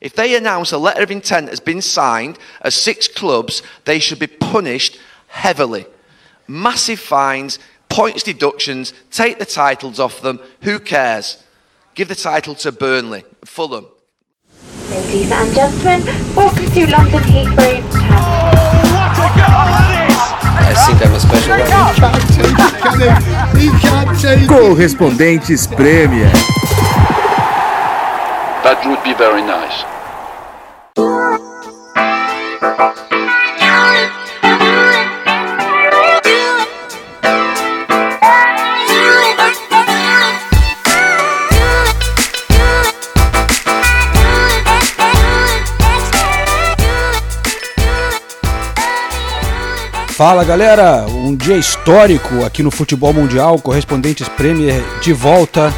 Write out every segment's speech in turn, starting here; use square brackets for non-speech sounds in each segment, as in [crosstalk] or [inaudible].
If they announce a letter of intent has been signed as six clubs, they should be punished heavily. Massive fines, points deductions, take the titles off them. Who cares? Give the title to Burnley, Fulham. Ladies and gentlemen, welcome to London Heathrow I think I'm a special Correspondentes Premier. That would be very nice. Fala galera, um dia histórico aqui no futebol mundial, correspondentes Premier de volta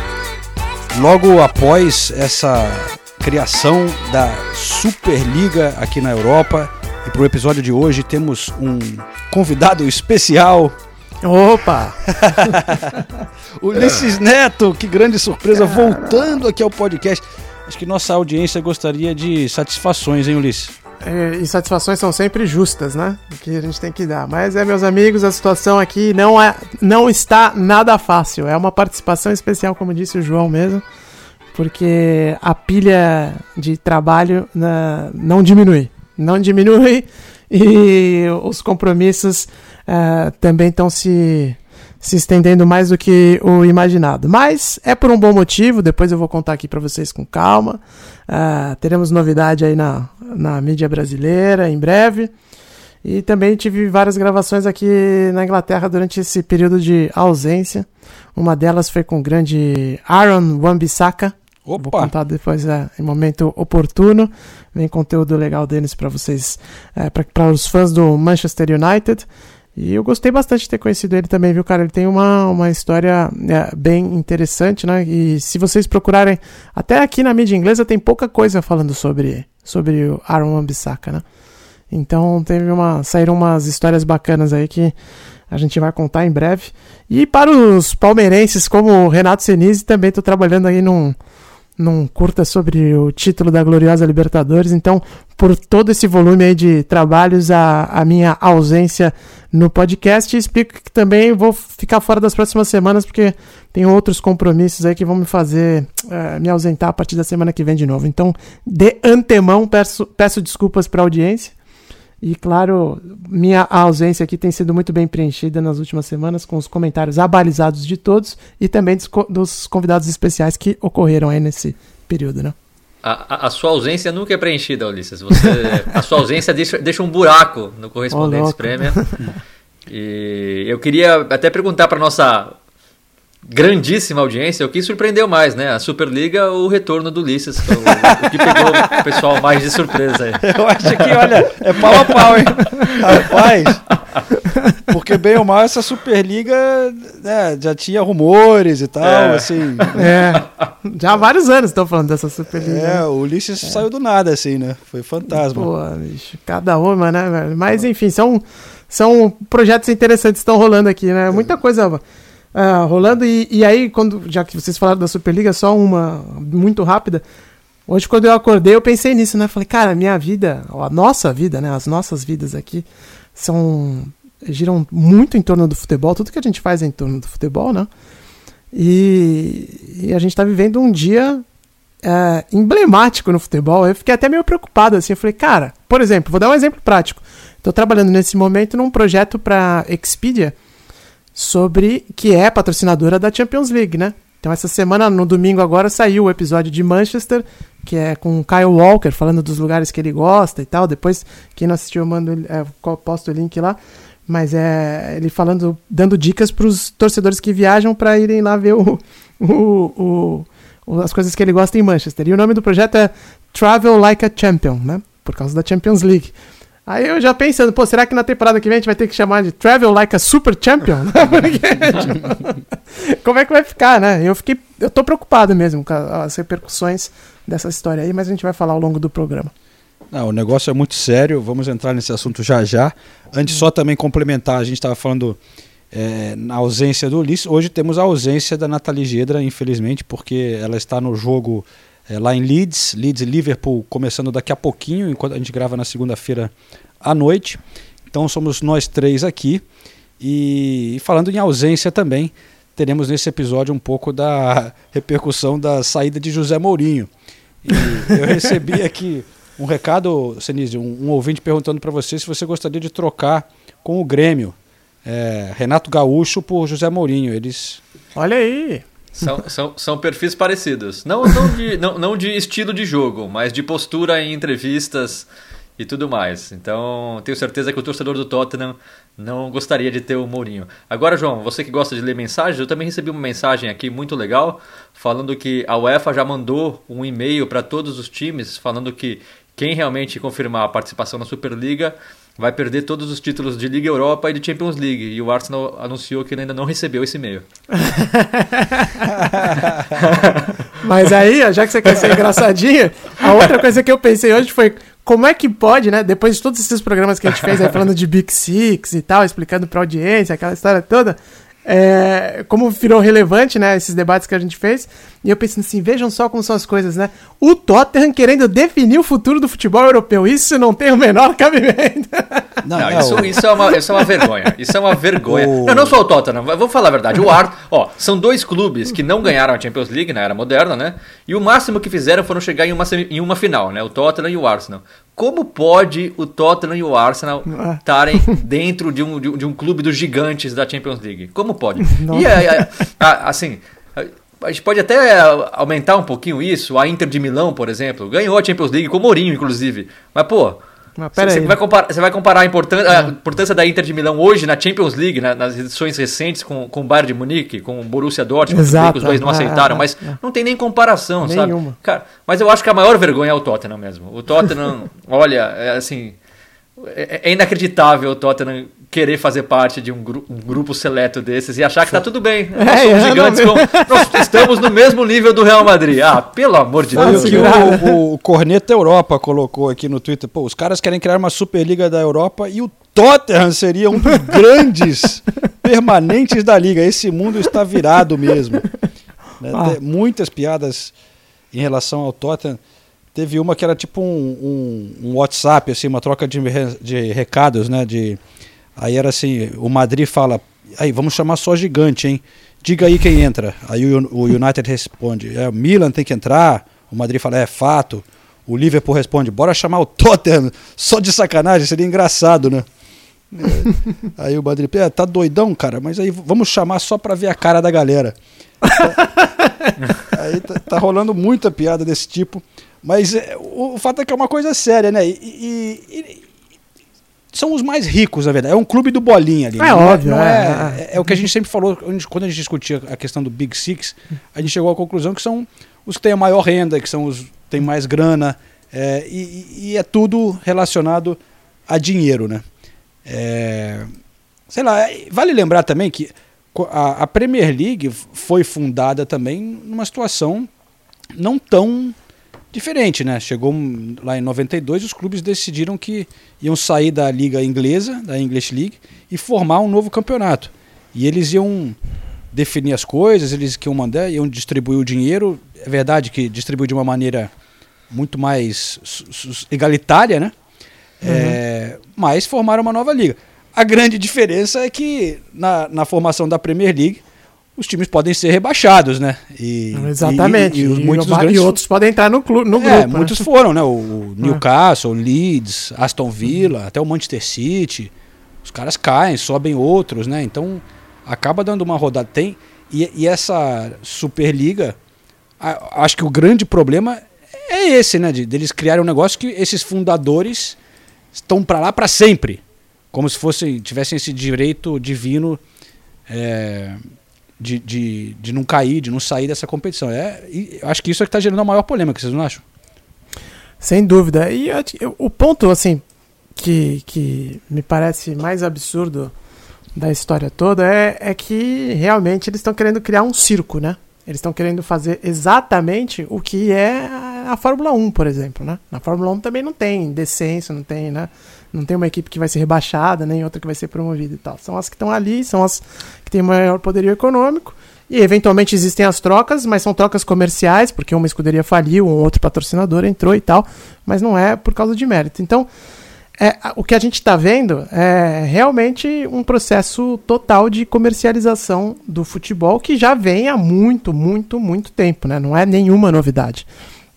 logo após essa criação da Superliga aqui na Europa. E para o episódio de hoje temos um convidado especial. Opa! [laughs] Ulisses Neto, que grande surpresa, voltando aqui ao podcast. Acho que nossa audiência gostaria de satisfações, hein, Ulisses? É, e satisfações são sempre justas, né? Que a gente tem que dar. Mas é, meus amigos, a situação aqui não, é, não está nada fácil. É uma participação especial, como disse o João mesmo, porque a pilha de trabalho na, não diminui. Não diminui [laughs] e os compromissos uh, também estão se se estendendo mais do que o imaginado. Mas é por um bom motivo, depois eu vou contar aqui para vocês com calma. Uh, teremos novidade aí na, na mídia brasileira em breve. E também tive várias gravações aqui na Inglaterra durante esse período de ausência. Uma delas foi com o grande Aaron Wan-Bissaka. Vou contar depois é, em momento oportuno. Vem conteúdo legal deles para vocês, é, para os fãs do Manchester United. E eu gostei bastante de ter conhecido ele também, viu, cara? Ele tem uma, uma história é, bem interessante, né? E se vocês procurarem, até aqui na mídia inglesa tem pouca coisa falando sobre, sobre o Aaron Ambissaca, né? Então teve uma, saíram umas histórias bacanas aí que a gente vai contar em breve. E para os palmeirenses, como o Renato Senise, também estou trabalhando aí num, num curta sobre o título da gloriosa Libertadores. Então, por todo esse volume aí de trabalhos, a, a minha ausência no podcast. Explico que também vou ficar fora das próximas semanas, porque tem outros compromissos aí que vão me fazer uh, me ausentar a partir da semana que vem de novo. Então, de antemão, peço, peço desculpas para a audiência. E claro, minha ausência aqui tem sido muito bem preenchida nas últimas semanas com os comentários abalizados de todos e também dos, dos convidados especiais que ocorreram aí nesse período, né? A, a, sua ausência nunca é preenchida, Ulisses. Você, a sua ausência deixa, deixa um buraco no Correspondentes oh, Premier. E eu queria até perguntar para nossa grandíssima audiência, o que surpreendeu mais, né? A Superliga ou o retorno do Ulisses, o, o, que pegou o pessoal mais de surpresa aí. Eu acho que, olha, é pau a pau, hein? Rapaz, porque bem ou mal essa Superliga né, já tinha rumores e tal, é. assim. É, já há vários anos estão falando dessa Superliga. É, né? o Ulisses é. saiu do nada, assim, né? Foi fantasma. Pô, bicho, cada uma, né, velho? Mas, enfim, são, são projetos interessantes que estão rolando aqui, né? Muita coisa uh, rolando. E, e aí, quando, já que vocês falaram da Superliga, só uma muito rápida. Hoje, quando eu acordei, eu pensei nisso, né? Falei, cara, minha vida, a nossa vida, né? As nossas vidas aqui são. giram muito em torno do futebol. Tudo que a gente faz é em torno do futebol, né? E, e a gente tá vivendo um dia é, emblemático no futebol. Eu fiquei até meio preocupado, assim. Eu falei, cara, por exemplo, vou dar um exemplo prático. Estou trabalhando nesse momento num projeto para Expedia sobre que é patrocinadora da Champions League, né? Então essa semana, no domingo agora, saiu o episódio de Manchester, que é com o Kyle Walker, falando dos lugares que ele gosta e tal. Depois, quem não assistiu, eu mando, é, posto o link lá. Mas é ele falando, dando dicas para os torcedores que viajam para irem lá ver [laughs] o, o, o, as coisas que ele gosta em Manchester. E o nome do projeto é Travel Like a Champion, né? Por causa da Champions League. Aí eu já pensando, pô, será que na temporada que vem a gente vai ter que chamar de Travel Like a Super Champion? [laughs] tipo, como é que vai ficar, né? Eu fiquei, eu tô preocupado mesmo com as repercussões dessa história aí, mas a gente vai falar ao longo do programa. Não, o negócio é muito sério, vamos entrar nesse assunto já já. Antes, só também complementar, a gente estava falando é, na ausência do Ulisses, hoje temos a ausência da Nathalie Gedra, infelizmente, porque ela está no jogo é, lá em Leeds, Leeds e Liverpool começando daqui a pouquinho, enquanto a gente grava na segunda-feira à noite. Então somos nós três aqui. E, e falando em ausência também, teremos nesse episódio um pouco da [laughs] repercussão da saída de José Mourinho. E eu recebi [laughs] aqui um recado, Senise, um, um ouvinte perguntando para você se você gostaria de trocar com o Grêmio. É, Renato Gaúcho por José Mourinho. Eles. Olha aí! São, são, são perfis parecidos. Não, não, de, não, não de estilo de jogo, mas de postura em entrevistas e tudo mais. Então, tenho certeza que o torcedor do Tottenham não gostaria de ter o Mourinho. Agora, João, você que gosta de ler mensagens, eu também recebi uma mensagem aqui muito legal falando que a UEFA já mandou um e-mail para todos os times falando que quem realmente confirmar a participação na Superliga vai perder todos os títulos de Liga Europa e de Champions League. E o Arsenal anunciou que ele ainda não recebeu esse e-mail. [laughs] Mas aí, já que você quer ser engraçadinho, a outra coisa que eu pensei hoje foi como é que pode, né? Depois de todos esses programas que a gente fez aí falando de Big Six e tal, explicando pra audiência, aquela história toda, é, como virou relevante, né, esses debates que a gente fez, e eu pensando assim, vejam só como são as coisas, né? O Tottenham querendo definir o futuro do futebol europeu, isso não tem o menor [laughs] cabimento. Não, não, isso, isso, é uma, isso é uma vergonha, isso é uma vergonha. O... Não, não só o Tottenham, vou falar a verdade, o Art, ó, são dois clubes que não ganharam a Champions League na era moderna, né, e o máximo que fizeram foram chegar em uma, em uma final, né, o Tottenham e o Arsenal. Como pode o Tottenham e o Arsenal ah. estarem [laughs] dentro de um, de um, clube dos gigantes da Champions League? Como pode? [laughs] Nossa. E é, é, assim, a gente pode até aumentar um pouquinho isso. A Inter de Milão, por exemplo, ganhou a Champions League com o Mourinho, inclusive. Mas, pô, você, vai comparar, você vai comparar a importância, a importância, da Inter de Milão hoje na Champions League, na, nas edições recentes com, com o Bayern de Munique, com o Borussia Dortmund, Exato, que os dois não é, aceitaram, é, mas é. não tem nem comparação, Nenhuma. sabe? Cara, mas eu acho que a maior vergonha é o Tottenham mesmo. O Tottenham, [laughs] olha, é assim, é, é inacreditável o Tottenham querer fazer parte de um, gru um grupo seleto desses e achar que tá tudo bem. [laughs] Nós é, somos gigantes, com, nós estamos no mesmo nível do Real Madrid. Ah, pelo amor de Deus. que o, o Corneta Europa colocou aqui no Twitter. Pô, os caras querem criar uma Superliga da Europa e o Tottenham seria um dos [laughs] grandes permanentes da liga. Esse mundo está virado mesmo. Né? Ah. Muitas piadas em relação ao Tottenham. Teve uma que era tipo um, um, um WhatsApp, assim, uma troca de, de recados, né? De, aí era assim, o Madrid fala, aí vamos chamar só gigante, hein? Diga aí quem entra. Aí o, o United responde, é, o Milan tem que entrar. O Madrid fala, é fato. O Liverpool responde, bora chamar o Tottenham, [laughs] só de sacanagem, seria engraçado, né? É. aí o Madrid, é, tá doidão, cara, mas aí vamos chamar só pra ver a cara da galera. [laughs] aí tá, tá rolando muita piada desse tipo. Mas é, o, o, fato é que é uma coisa séria, né? E, e, e, são os mais ricos, na verdade. É um clube do bolinha ali. É não óbvio. Não é, é, é, é, o que a gente sempre falou quando a gente discutia a questão do Big Six. A gente chegou à conclusão que são os que têm a maior renda, que são os que têm mais grana. É, e, é tudo relacionado a dinheiro, né? É, sei lá, vale lembrar também que a, a Premier League foi fundada também numa situação não tão diferente, né? Chegou lá em 92, os clubes decidiram que iam sair da liga inglesa, da English League, e formar um novo campeonato. E eles iam definir as coisas, eles que iam mandar, iam distribuir o dinheiro. É verdade que distribuiu de uma maneira muito mais egalitária, né? Uhum. É, mas formaram uma nova liga. A grande diferença é que na, na formação da Premier League os times podem ser rebaixados, né? E, Exatamente. E, e, e muitos grandes... e outros podem entrar no, clube, no é, grupo. É, né? muitos foram, né? O Newcastle, o Leeds, Aston Villa, uhum. até o Manchester City. Os caras caem, sobem outros, né? Então acaba dando uma rodada. Tem e, essa Superliga, a, acho que o grande problema é esse, né? De, deles criarem um negócio que esses fundadores estão para lá para sempre, como se fossem tivessem esse direito divino. É, de, de, de não cair, de não sair dessa competição. É, acho que isso é que está gerando a maior polêmica, vocês não acham? Sem dúvida. E eu, o ponto, assim, que, que me parece mais absurdo da história toda é, é que realmente eles estão querendo criar um circo, né? Eles estão querendo fazer exatamente o que é a Fórmula 1, por exemplo, né? Na Fórmula 1 também não tem descenso, não tem, né? Não tem uma equipe que vai ser rebaixada, nem outra que vai ser promovida e tal. São as que estão ali, são as que têm maior poderio econômico. E eventualmente existem as trocas, mas são trocas comerciais, porque uma escuderia faliu, um outro patrocinador entrou e tal, mas não é por causa de mérito. Então, é, o que a gente está vendo é realmente um processo total de comercialização do futebol que já vem há muito, muito, muito tempo, né? Não é nenhuma novidade.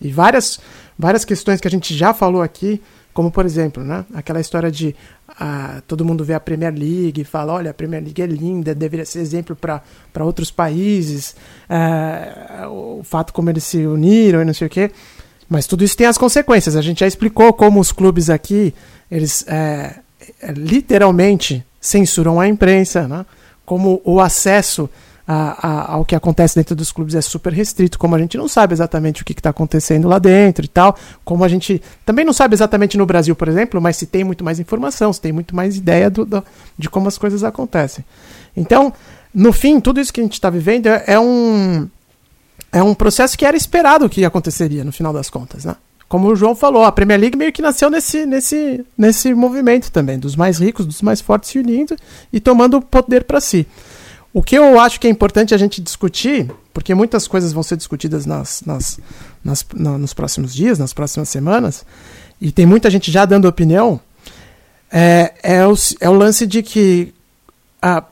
E várias, várias questões que a gente já falou aqui, como por exemplo, né? Aquela história de ah, todo mundo vê a Premier League e fala, olha, a Premier League é linda, deveria ser exemplo para outros países, ah, o fato como eles se uniram e não sei o quê. Mas tudo isso tem as consequências. A gente já explicou como os clubes aqui, eles é literalmente censuram a imprensa, né? como o acesso a, a, ao que acontece dentro dos clubes é super restrito, como a gente não sabe exatamente o que está acontecendo lá dentro e tal, como a gente também não sabe exatamente no Brasil, por exemplo, mas se tem muito mais informação, se tem muito mais ideia do, do de como as coisas acontecem. Então, no fim, tudo isso que a gente está vivendo é, é, um é um processo que era esperado que aconteceria no final das contas, né? Como o João falou, a Premier League meio que nasceu nesse, nesse, nesse movimento também, dos mais ricos, dos mais fortes se unindo e tomando o poder para si. O que eu acho que é importante a gente discutir, porque muitas coisas vão ser discutidas nas, nas, nas, na, nos próximos dias, nas próximas semanas, e tem muita gente já dando opinião, é, é, o, é o lance de que ah,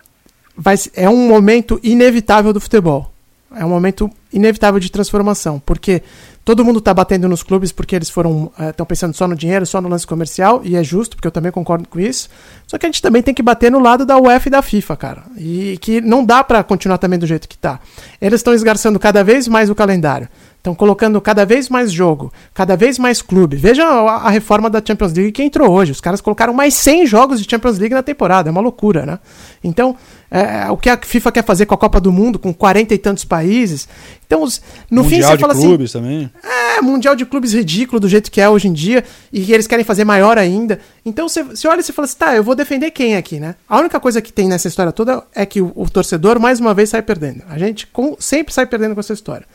vai, é um momento inevitável do futebol. É um momento inevitável de transformação, porque Todo mundo está batendo nos clubes porque eles foram estão uh, pensando só no dinheiro, só no lance comercial, e é justo, porque eu também concordo com isso. Só que a gente também tem que bater no lado da UEFA e da FIFA, cara. E que não dá para continuar também do jeito que está. Eles estão esgarçando cada vez mais o calendário. Estão colocando cada vez mais jogo, cada vez mais clube. Veja a, a, reforma da Champions League que entrou hoje. Os caras colocaram mais 100 jogos de Champions League na temporada. É uma loucura, né? Então, é, é o que a FIFA quer fazer com a Copa do Mundo, com 40 e tantos países. Então, os, no mundial fim, você de fala clubes assim. também. É, Mundial de Clubes ridículo do jeito que é hoje em dia. E que eles querem fazer maior ainda. Então, você, você olha e você fala assim: tá, eu vou defender quem aqui, né? A única coisa que tem nessa história toda é que o, o torcedor, mais uma vez, sai perdendo. A gente com, sempre sai perdendo com essa história.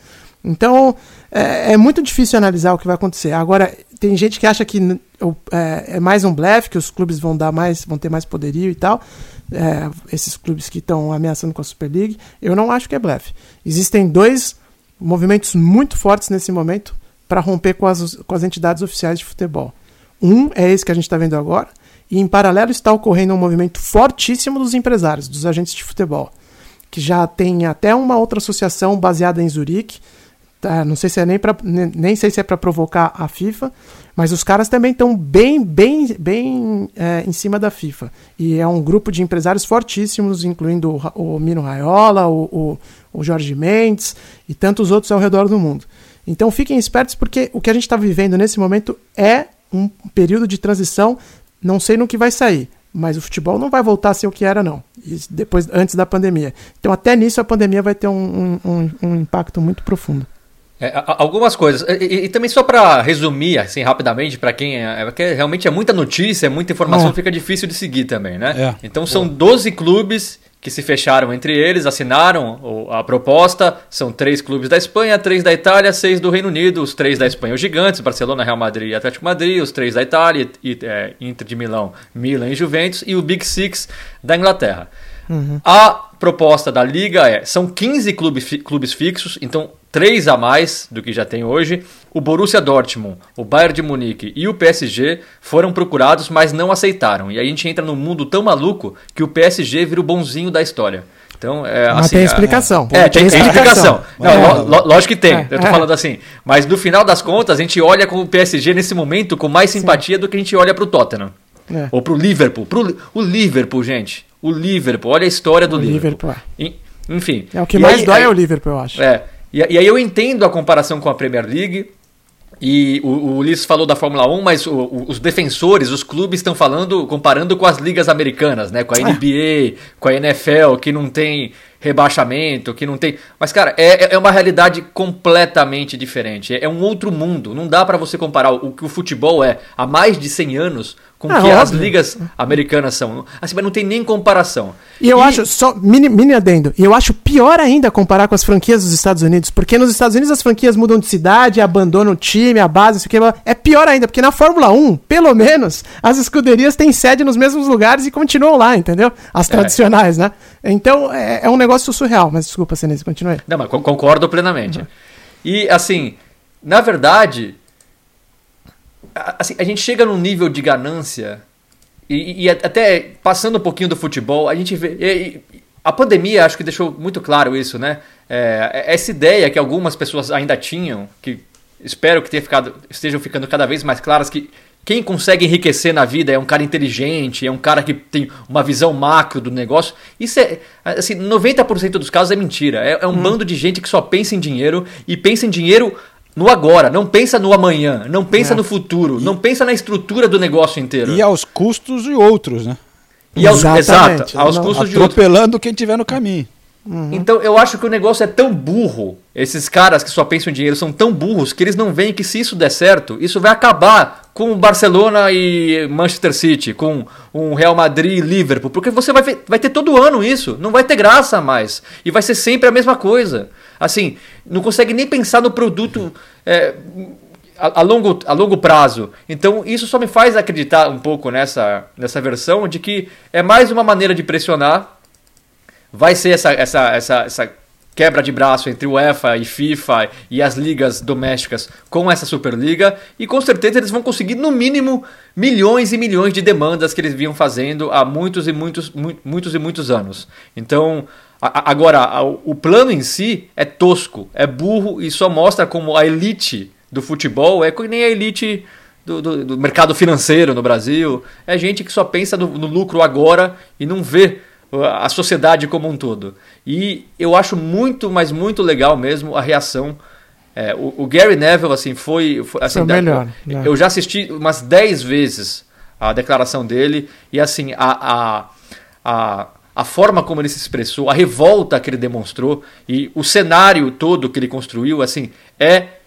Então, é, é, muito difícil analisar o que vai acontecer. Agora, tem gente que acha que é, é, mais um blefe, que os clubes vão dar mais, vão ter mais poderio e tal. É, esses clubes que estão ameaçando com a Super League. Eu não acho que é blefe. Existem dois movimentos muito fortes nesse momento para romper com as, com as entidades oficiais de futebol. Um é esse que a gente está vendo agora, e em paralelo está ocorrendo um movimento fortíssimo dos empresários, dos agentes de futebol, que já tem até uma outra associação baseada em Zurique, Tá, não sei se é nem para nem sei se é para provocar a FIFA, mas os caras também estão bem bem bem é, em cima da FIFA e é um grupo de empresários fortíssimos, incluindo o, o Mino Raiola, o, o, o Jorge Mendes e tantos outros ao redor do mundo. Então fiquem espertos porque o que a gente está vivendo nesse momento é um período de transição. Não sei no que vai sair, mas o futebol não vai voltar a ser o que era não. depois antes da pandemia. Então até nisso a pandemia vai ter um, um, um impacto muito profundo. É, algumas coisas. E, e também só para resumir, assim, rapidamente, para quem é, é, que realmente é muita notícia, é muita informação, é. fica difícil de seguir também, né? É. Então são 12 clubes que se fecharam entre eles, assinaram a proposta. São três clubes da Espanha, três da Itália, seis do Reino Unido. Os três da Espanha, os gigantes, Barcelona, Real Madrid e Atlético Madrid. Os três da Itália, e, é, Inter de Milão, Milan e Juventus. E o Big Six da Inglaterra. Uhum. A proposta da liga é: são 15 clubes, clubes fixos, então três a mais do que já tem hoje. O Borussia Dortmund, o Bayern de Munique e o PSG foram procurados, mas não aceitaram. E aí a gente entra num mundo tão maluco que o PSG vira o bonzinho da história. Então, é, mas assim, tem explicação. É, tem, tem explicação. Não, é. lógico que tem. É, eu tô é. falando assim. Mas no final das contas, a gente olha com o PSG nesse momento com mais simpatia Sim. do que a gente olha pro Tottenham. É. Ou pro Liverpool. Pro, o Liverpool, gente. O Liverpool. Olha a história do o Liverpool. Liverpool. É. Enfim. É o que mais aí, dói aí, é o Liverpool, eu acho. É. E, e, aí eu entendo a comparação com a Premier League. E o, o Ulisses falou da Fórmula 1, mas o, o, os defensores, os clubes estão falando, comparando com as ligas americanas, né? Com a NBA, com a NFL, que não tem rebaixamento, que não tem. Mas, cara, é, é uma realidade completamente diferente. É, é um outro mundo. Não dá para você comparar o que o futebol é há mais de 100 anos com É, que as óbvio. ligas americanas são. Assim, mas não tem nem comparação. E eu acho, só mini, mini adendo, e eu acho pior ainda comparar com as franquias dos Estados Unidos, porque nos Estados Unidos as franquias mudam de cidade, abandonam o time, a base, isso aqui, é pior ainda, porque na Fórmula 1, pelo menos, as escuderias têm sede nos mesmos lugares e continuam lá, entendeu? As tradicionais, né? Então é, é um negócio surreal, mas desculpa, Senise, continue. Não, mas con- concordo plenamente. E, assim, na verdade, assim, a gente chega num nível de ganância, e, e até passando um pouquinho do futebol, a gente vê. e- e- a pandemia acho que deixou muito claro isso, né? É, essa ideia que algumas pessoas ainda tinham, que espero que tenha ficado, estejam ficando cada vez mais claras, que quem consegue enriquecer na vida é um cara inteligente, é um cara que tem uma visão macro do negócio. Isso é, assim, 90% dos casos é mentira. É, é um bando de gente que só pensa em dinheiro e pensa em dinheiro no agora, não pensa no amanhã, não pensa É. no futuro, não pensa na estrutura do negócio inteiro. E aos custos de outros, né? E aos, Exatamente. exato, aos Não- custos de outros. Atropelando quem tiver no caminho. Então eu acho que o negócio é tão burro. Esses caras que só pensam em dinheiro são tão burros que eles não veem que se isso der certo, isso vai acabar com o Barcelona e Manchester City, com um Real Madrid e Liverpool, porque você vai, ver- vai ter todo ano isso, não vai ter graça mais. E vai ser sempre a mesma coisa. Assim, não consegue nem pensar no produto é, a, a longo, a longo prazo. Então isso só me faz acreditar um pouco nessa, nessa versão de que é mais uma maneira de pressionar vai ser essa, essa, essa, essa quebra de braço entre UEFA e FIFA e as ligas domésticas com essa Superliga e com certeza eles vão conseguir no mínimo milhões e milhões de demandas que eles vinham fazendo há muitos e muitos, mu- muitos e muitos anos. Então, a- agora, a- o plano em si é tosco, é burro e só mostra como a elite do futebol é que nem a elite do, do- do mercado financeiro no Brasil. É gente que só pensa no, no lucro agora e não vê a sociedade como um todo. E eu acho muito, mas muito legal mesmo a reação. É, o, o Gary Neville, assim, foi. foi, assim, da- melhor, né? Eu já assisti umas 10 vezes a declaração dele e, assim, a. a, a a forma como ele se expressou, a revolta que ele demonstrou e o cenário todo que ele construiu, assim, é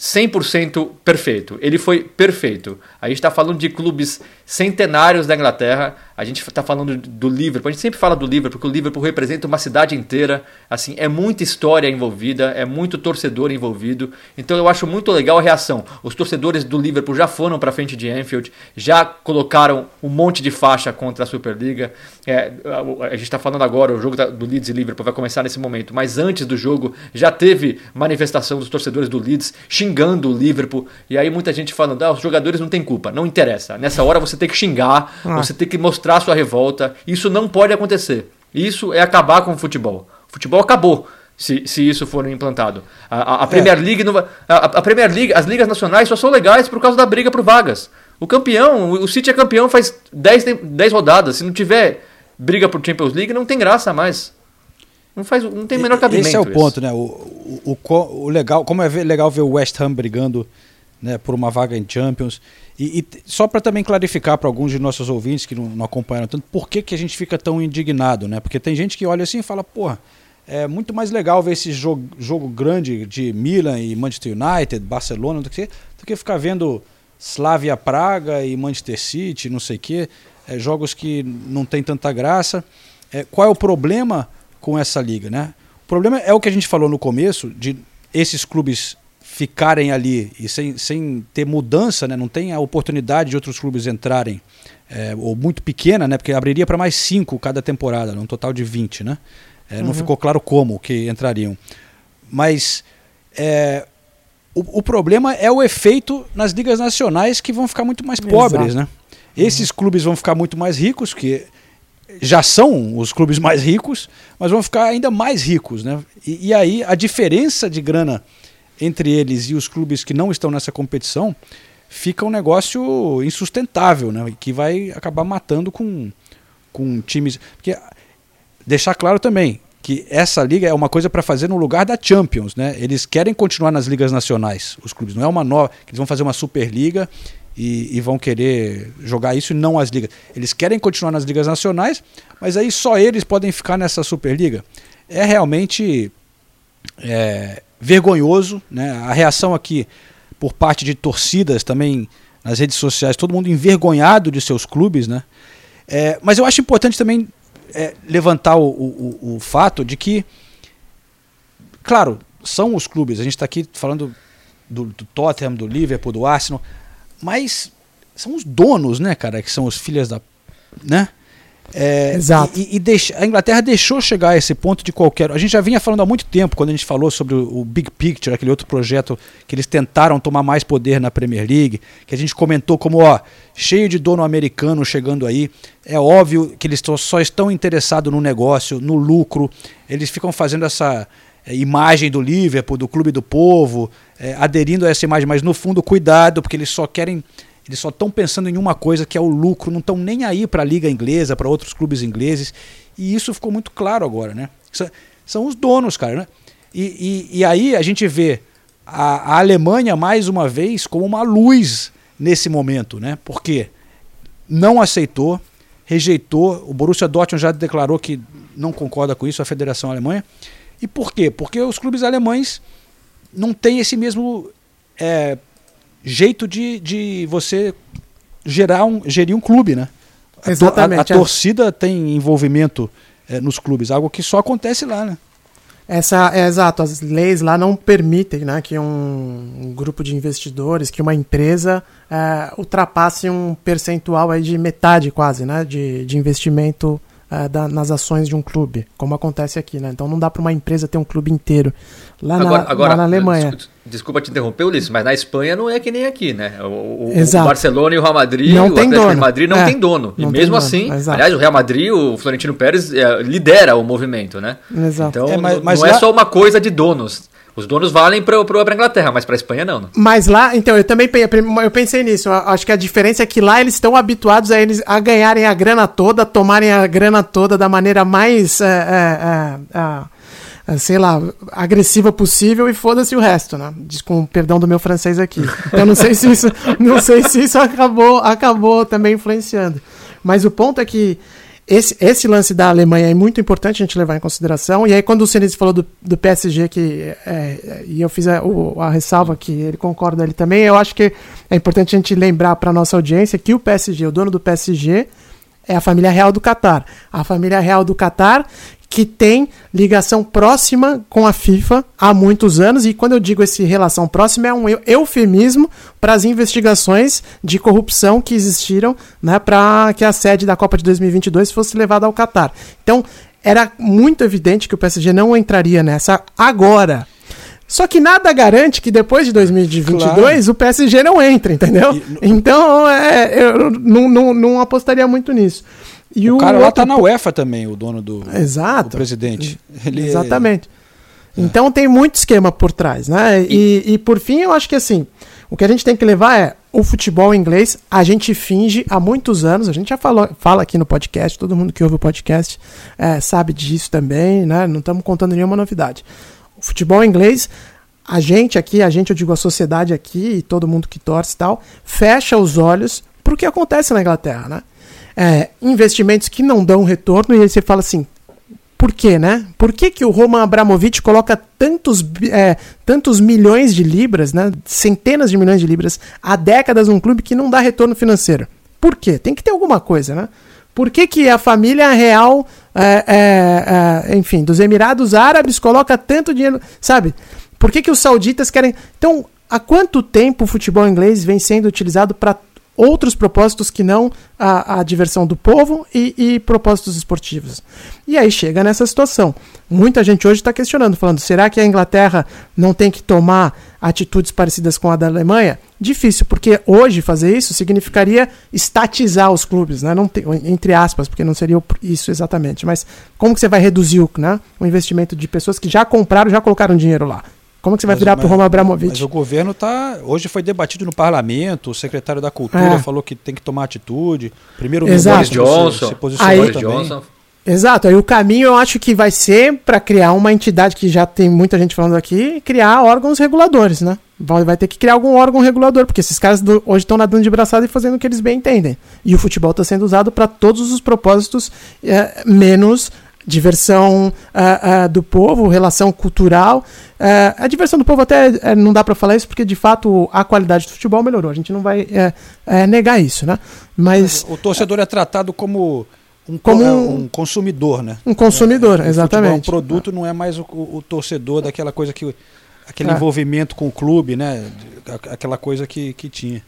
100% perfeito. Ele foi perfeito. A gente está falando de clubes centenários da Inglaterra. A gente está falando do Liverpool. A gente sempre fala do Liverpool porque o Liverpool representa uma cidade inteira. Assim, é muita história envolvida, é muito torcedor envolvido. Então eu acho muito legal a reação. Os torcedores do Liverpool já foram para frente de Anfield, já colocaram um monte de faixa contra a Superliga. É, a, gente está falando agora, o jogo do Leeds e Liverpool vai começar nesse momento, mas antes do jogo já teve manifestação dos torcedores do Leeds xingando o Liverpool. E aí muita gente falando, ah, os jogadores não têm culpa. Não interessa. Nessa hora você tem que xingar, Ah. você tem que mostrar sua revolta. Isso não pode acontecer. Isso é acabar com o futebol. O futebol acabou. Se, se isso for implantado. A, a- a Premier League, não vai- a, a Premier League, as ligas nacionais só são legais por causa da briga por vagas. O campeão, o City é campeão faz 10, tem- 10 rodadas. Se não tiver briga por Champions League, não tem graça mais. Não, faz, não tem o menor cabimento. Esse é o isso. ponto, né? O, o, o, legal, como é legal ver o West Ham brigando né, por uma vaga em Champions. E, e só para também clarificar para alguns de nossos ouvintes que não, não acompanharam tanto, por que, que a gente fica tão indignado, né? Porque tem gente que olha assim e fala, porra, é muito mais legal ver esse jogo, jogo grande de Milan e Manchester United, Barcelona, do que, do que ficar vendo Slavia Praga e Manchester City, não sei o quê, é, jogos que não tem tanta graça. É, qual é o problema com essa liga, né? O problema é o que a gente falou no começo, de esses clubes ficarem ali e sem, sem ter mudança, né? não tem a oportunidade de outros clubes entrarem, é, ou muito pequena, né? porque abriria para mais cinco cada temporada, num total de 20, né? É, Não ficou claro como que entrariam. Mas é, o, o problema é o efeito nas ligas nacionais que vão ficar muito mais pobres, Exato. né? Esses clubes vão ficar muito mais ricos, que já são os clubes mais ricos, mas vão ficar ainda mais ricos, né? E, e aí a diferença de grana entre eles e os clubes que não estão nessa competição fica um negócio insustentável, né? Que vai acabar matando com, com times. Porque deixar claro também que essa liga é uma coisa para fazer no lugar da Champions, né? Eles querem continuar nas ligas nacionais, os clubes. Não é uma nova, eles vão fazer uma Superliga e, e vão querer jogar isso e não as ligas. Eles querem continuar nas ligas nacionais, mas aí só eles podem ficar nessa Superliga. É realmente é, vergonhoso, né? A reação aqui por parte de torcidas também nas redes sociais, todo mundo envergonhado de seus clubes, né? É, mas eu acho importante também é, levantar o, o, o, fato de que, claro, são os clubes. A gente está aqui falando do, do, Tottenham, do Liverpool, do Arsenal, mas são os donos, né, cara, que são os filhos da, né? É, Exato. E, e deixa, a Inglaterra deixou chegar a esse ponto de qualquer. A gente já vinha falando há muito tempo, quando a gente falou sobre o, o, Big Picture, aquele outro projeto que eles tentaram tomar mais poder na Premier League, que a gente comentou como, ó, cheio de dono americano chegando aí. É óbvio que eles só estão interessados no negócio, no lucro. Eles ficam fazendo essa é, imagem do Liverpool, do clube do povo, é, aderindo a essa imagem, mas no fundo, cuidado, porque eles só querem eles só estão pensando em uma coisa que é o lucro, não estão nem aí para a liga inglesa, para outros clubes ingleses. E isso ficou muito claro agora, né? São, os donos, cara, né? E, e, e aí a gente vê a, a, Alemanha mais uma vez como uma luz nesse momento, né? Porque não aceitou, rejeitou. O Borussia Dortmund já declarou que não concorda com isso, a Federação Alemanha. E por quê? Porque os clubes alemães não têm esse mesmo é, jeito de, de você gerar um, gerir um clube, né? Exatamente. A, a, a é. torcida tem envolvimento é, nos clubes, algo que só acontece lá, né? Essa, é exato, as leis lá não permitem né, que um, um grupo de investidores, que uma empresa é, ultrapasse um percentual aí de metade quase né, de, de investimento uh, da, nas ações de um clube, como acontece aqui, né? Então não dá para uma empresa ter um clube inteiro. Lá, agora, na, agora, lá na Alemanha. Desculpa, desculpa te interromper, Ulisses, mas na Espanha não é que nem aqui, né? O, o Barcelona e o Real Madrid, não o tem Atlético dono. de Madrid não é, tem dono. E mesmo assim, exato. aliás, o Real Madrid, o Florentino Pérez é, lidera o movimento, né? Exato. Então é, mas, mas não é lá... é só uma coisa de donos. Os donos valem para a Inglaterra, mas para a Espanha não, não. Né? Mas lá, então, eu também eu pensei nisso. Eu acho que a diferença é que lá eles estão habituados a eles a ganharem a grana toda, tomarem a grana toda da maneira mais. É, é, é, é sei lá, agressiva possível e foda-se o resto, né? Com perdão do meu francês aqui. Então não sei se isso, [laughs] não sei se isso acabou, acabou também influenciando. Mas o ponto é que esse, esse lance da Alemanha é muito importante a gente levar em consideração. E aí, quando o Senise falou do, do PSG, que, é, e eu fiz a, o, a ressalva que ele concorda ali também, eu acho que é importante a gente lembrar para nossa audiência que o PSG, o dono do PSG, é a família real do Catar. A família real do Catar que tem ligação próxima com a FIFA há muitos anos, e quando eu digo esse relação próxima, é um eufemismo para as investigações de corrupção que existiram né, para que a sede da Copa de 2022 fosse levada ao Catar. Então, era muito evidente que o PSG não entraria nessa agora. Só que nada garante que depois de 2022 claro. o PSG não entre, entendeu? E, então, é, eu não, não, não apostaria muito nisso. E o, o cara lá tá na UEFA também, o dono do Exato. O presidente. Ele Exatamente. É... Então tem muito esquema por trás, né? E, e, e por fim, eu acho que assim, o que a gente tem que levar é o futebol inglês, a gente finge há muitos anos, a gente já falou, fala aqui no podcast, todo mundo que ouve o podcast é, sabe disso também, né? Não estamos contando nenhuma novidade. O futebol inglês, a gente aqui, a gente, eu digo a sociedade aqui, e todo mundo que torce e tal, fecha os olhos para o que acontece na Inglaterra, né? É, investimentos que não dão retorno, e aí você fala assim, por quê, né? Por que, que o Roman Abramovich coloca tantos, é, tantos milhões de libras, né? centenas de milhões de libras, há décadas num clube que não dá retorno financeiro? Por quê? Tem que ter alguma coisa, né? Por que, que a família real, é, é, é enfim, dos Emirados Árabes coloca tanto dinheiro, sabe? Por que, que os sauditas querem. Então, há quanto tempo o futebol inglês vem sendo utilizado para outros propósitos que não a, a diversão do povo e, e, propósitos esportivos. E aí chega nessa situação. Muita gente hoje está questionando, falando: será que a Inglaterra não tem que tomar atitudes parecidas com a da Alemanha? Difícil, porque hoje fazer isso significaria estatizar os clubes, né? não tem, entre aspas, porque não seria isso exatamente. Mas como que você vai reduzir o, né, o investimento de pessoas que já compraram, já colocaram dinheiro lá? Como que você vai mas, virar para o Roman Abramovich? Mas o governo tá. Hoje foi debatido no parlamento, o secretário da Cultura é. falou que tem que tomar atitude. Primeiro o Boris Johnson se, posicionou aí, também. Johnson. Exato, aí o caminho eu acho que vai ser para criar uma entidade que já tem muita gente falando aqui, criar órgãos reguladores, né? Vai ter que criar algum órgão regulador, porque esses caras do, hoje estão nadando de braçada e fazendo o que eles bem entendem. E o futebol está sendo usado para todos os propósitos, é, menos diversão uh, uh, do povo, relação cultural. Uh, a diversão do povo até eh, não dá para falar isso porque de fato a qualidade do futebol melhorou. A gente não vai eh, eh, negar isso, né? Mas o torcedor é tratado como um, como um, um consumidor, né? Um consumidor, é, exatamente. O produto não é mais o, o, torcedor daquela coisa que aquele é. envolvimento com o clube, né? Aquela coisa que, que tinha.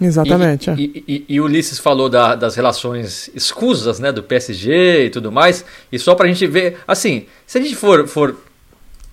Exatamente. E, é. e, e, e, o Ulisses falou da, das relações escusas né, do PSG e tudo mais. E só para a gente ver, assim, se a gente for, for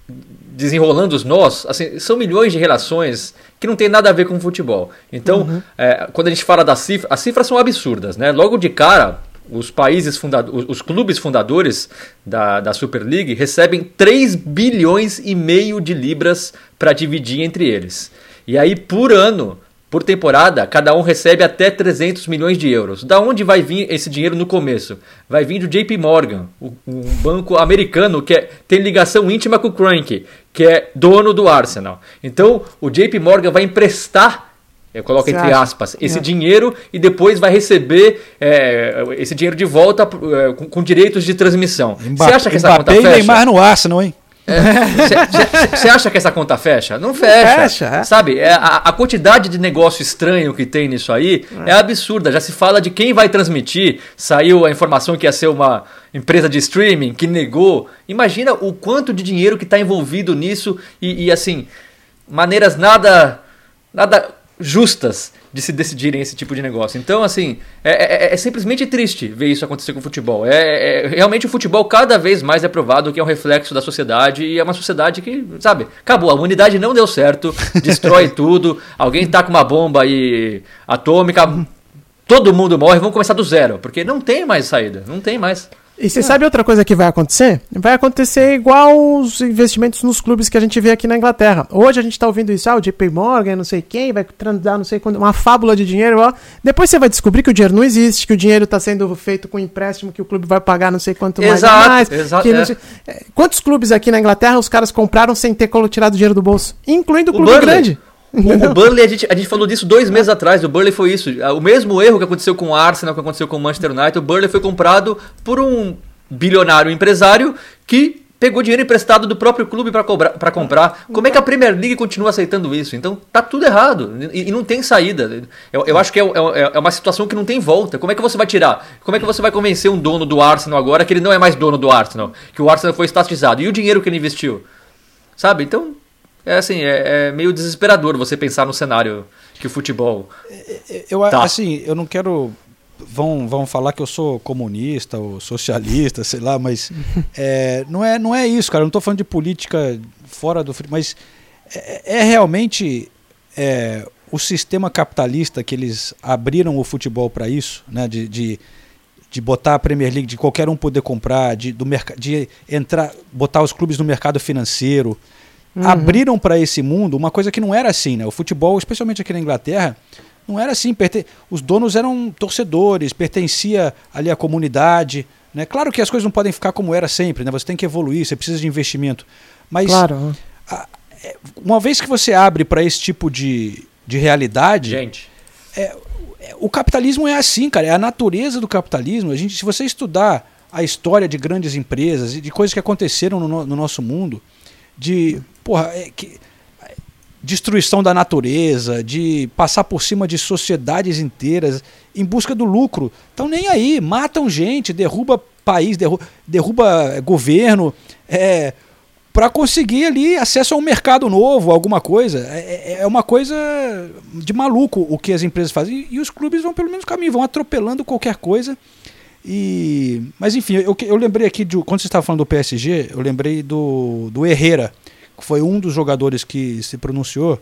desenrolando os nós, assim, são milhões de relações que não tem nada a ver com futebol. Então, uhum. é, quando a gente fala das cifras, as cifras são absurdas, né? Logo de cara, os países fundadores, os clubes fundadores da, da Super League recebem 3 bilhões e meio de libras para dividir entre eles. E aí, por ano, por temporada, cada um recebe até 300 milhões de euros. Da onde vai vir esse dinheiro no começo? Vai vir do JP Morgan, um banco americano que é, tem ligação íntima com o Crank, que é dono do Arsenal. Então, o JP Morgan vai emprestar eu coloco entre aspas, esse é. dinheiro e depois vai receber é, esse dinheiro de volta é, com, com, direitos de transmissão. Você acha que essa conta fecha? Neymar no Arsenal, hein? Você é, acha que essa conta fecha? Não fecha. fecha é. Sabe? É, a, a, quantidade de negócio estranho que tem nisso aí é. é. absurda. Já se fala de quem vai transmitir. Saiu a informação que ia ser uma empresa de streaming que negou. Imagina o quanto de dinheiro que está envolvido nisso e, e, assim, maneiras nada, nada justas de se decidirem esse tipo de negócio. Então, assim, é, é, é simplesmente triste ver isso acontecer com o futebol. É, é, realmente o futebol cada vez mais é provado que é um reflexo da sociedade e é uma sociedade que, sabe, acabou. A humanidade não deu certo, [laughs] destrói tudo, alguém tá com uma bomba e atômica, todo mundo morre, vamos começar do zero, porque não tem mais saída, não tem mais. E você é. sabe outra coisa que vai acontecer? Vai acontecer igual os investimentos nos clubes que a gente vê aqui na Inglaterra. Hoje a gente está ouvindo isso, ah, o JP Morgan, não sei quem, vai dar não sei quando, uma fábula de dinheiro. Ó. Depois você vai descobrir que o dinheiro não existe, que o dinheiro está sendo feito com empréstimo, que o clube vai pagar não sei quanto exato, mais. Exato, é. sei... É, quantos clubes aqui na Inglaterra os caras compraram sem ter tirado dinheiro do bolso? Incluindo o, clube grande. O, o Burnley, a gente, a gente falou disso dois meses atrás. O Burnley foi isso. O mesmo erro que aconteceu com o Arsenal, que aconteceu com o Manchester United. O Burnley foi comprado por um bilionário empresário que pegou dinheiro emprestado do próprio clube para comprar. Como é que a Premier League continua aceitando isso? Então tá tudo errado e, e não tem saída. Eu, eu acho que é, é, é, uma situação que não tem volta. Como é que você vai tirar? Como é que você vai convencer um dono do Arsenal agora que ele não é mais dono do Arsenal? Que o Arsenal foi estatizado? E o dinheiro que ele investiu? Sabe? Então é assim, é, é meio desesperador você pensar no cenário que o futebol. Eu, tá. assim, eu não quero vão, vão falar que eu sou comunista ou socialista, sei lá, mas [laughs] é, não, é, não é isso, cara. Eu não estou falando de política fora do. Mas é, é realmente é, o sistema capitalista que eles abriram o futebol para isso, né? De, de, de, botar a Premier League, de qualquer um poder comprar, de, do de entrar, botar os clubes no mercado financeiro. Uhum. Abriram para esse mundo uma coisa que não era assim, né? O futebol, especialmente aqui na Inglaterra, não era assim. Os donos eram torcedores, pertencia ali à comunidade. Né? Claro que as coisas não podem ficar como era sempre, né? Você tem que evoluir, você precisa de investimento. Mas claro. a, é, uma vez que você abre para esse tipo de, de realidade. Gente. É, é, o capitalismo é assim, cara. É a natureza do capitalismo. A gente, se você estudar a história de grandes empresas e de coisas que aconteceram no, no nosso mundo, de. Porra, é, que, destruição da natureza, de passar por cima de sociedades inteiras em busca do lucro. Estão nem aí, matam gente, derruba país, derruba, derruba governo, é, para conseguir ali acesso a um mercado novo, alguma coisa. É, é, é, uma coisa de maluco o que as empresas fazem. E, e os clubes vão pelo mesmo caminho, vão atropelando qualquer coisa. E, mas enfim, eu, eu lembrei aqui de quando você estava falando do PSG, eu lembrei do, do Herrera foi um dos jogadores que se pronunciou.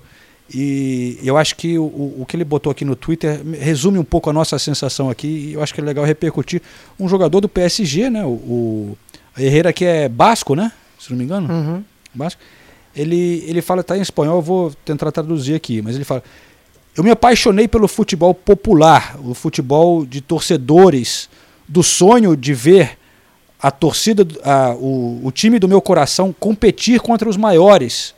E eu acho que o, o que ele botou aqui no Twitter resume um pouco a nossa sensação aqui. E eu acho que é legal repercutir. Um jogador do PSG, né? O, o Herrera, que é basco, né? Se não me engano. Uhum. Basco. Ele, ele fala, tá em espanhol, eu vou tentar traduzir aqui. Mas ele fala: Eu me apaixonei pelo futebol popular, o futebol de torcedores, do sonho de ver a torcida, a, o, o time do meu coração competir contra os maiores.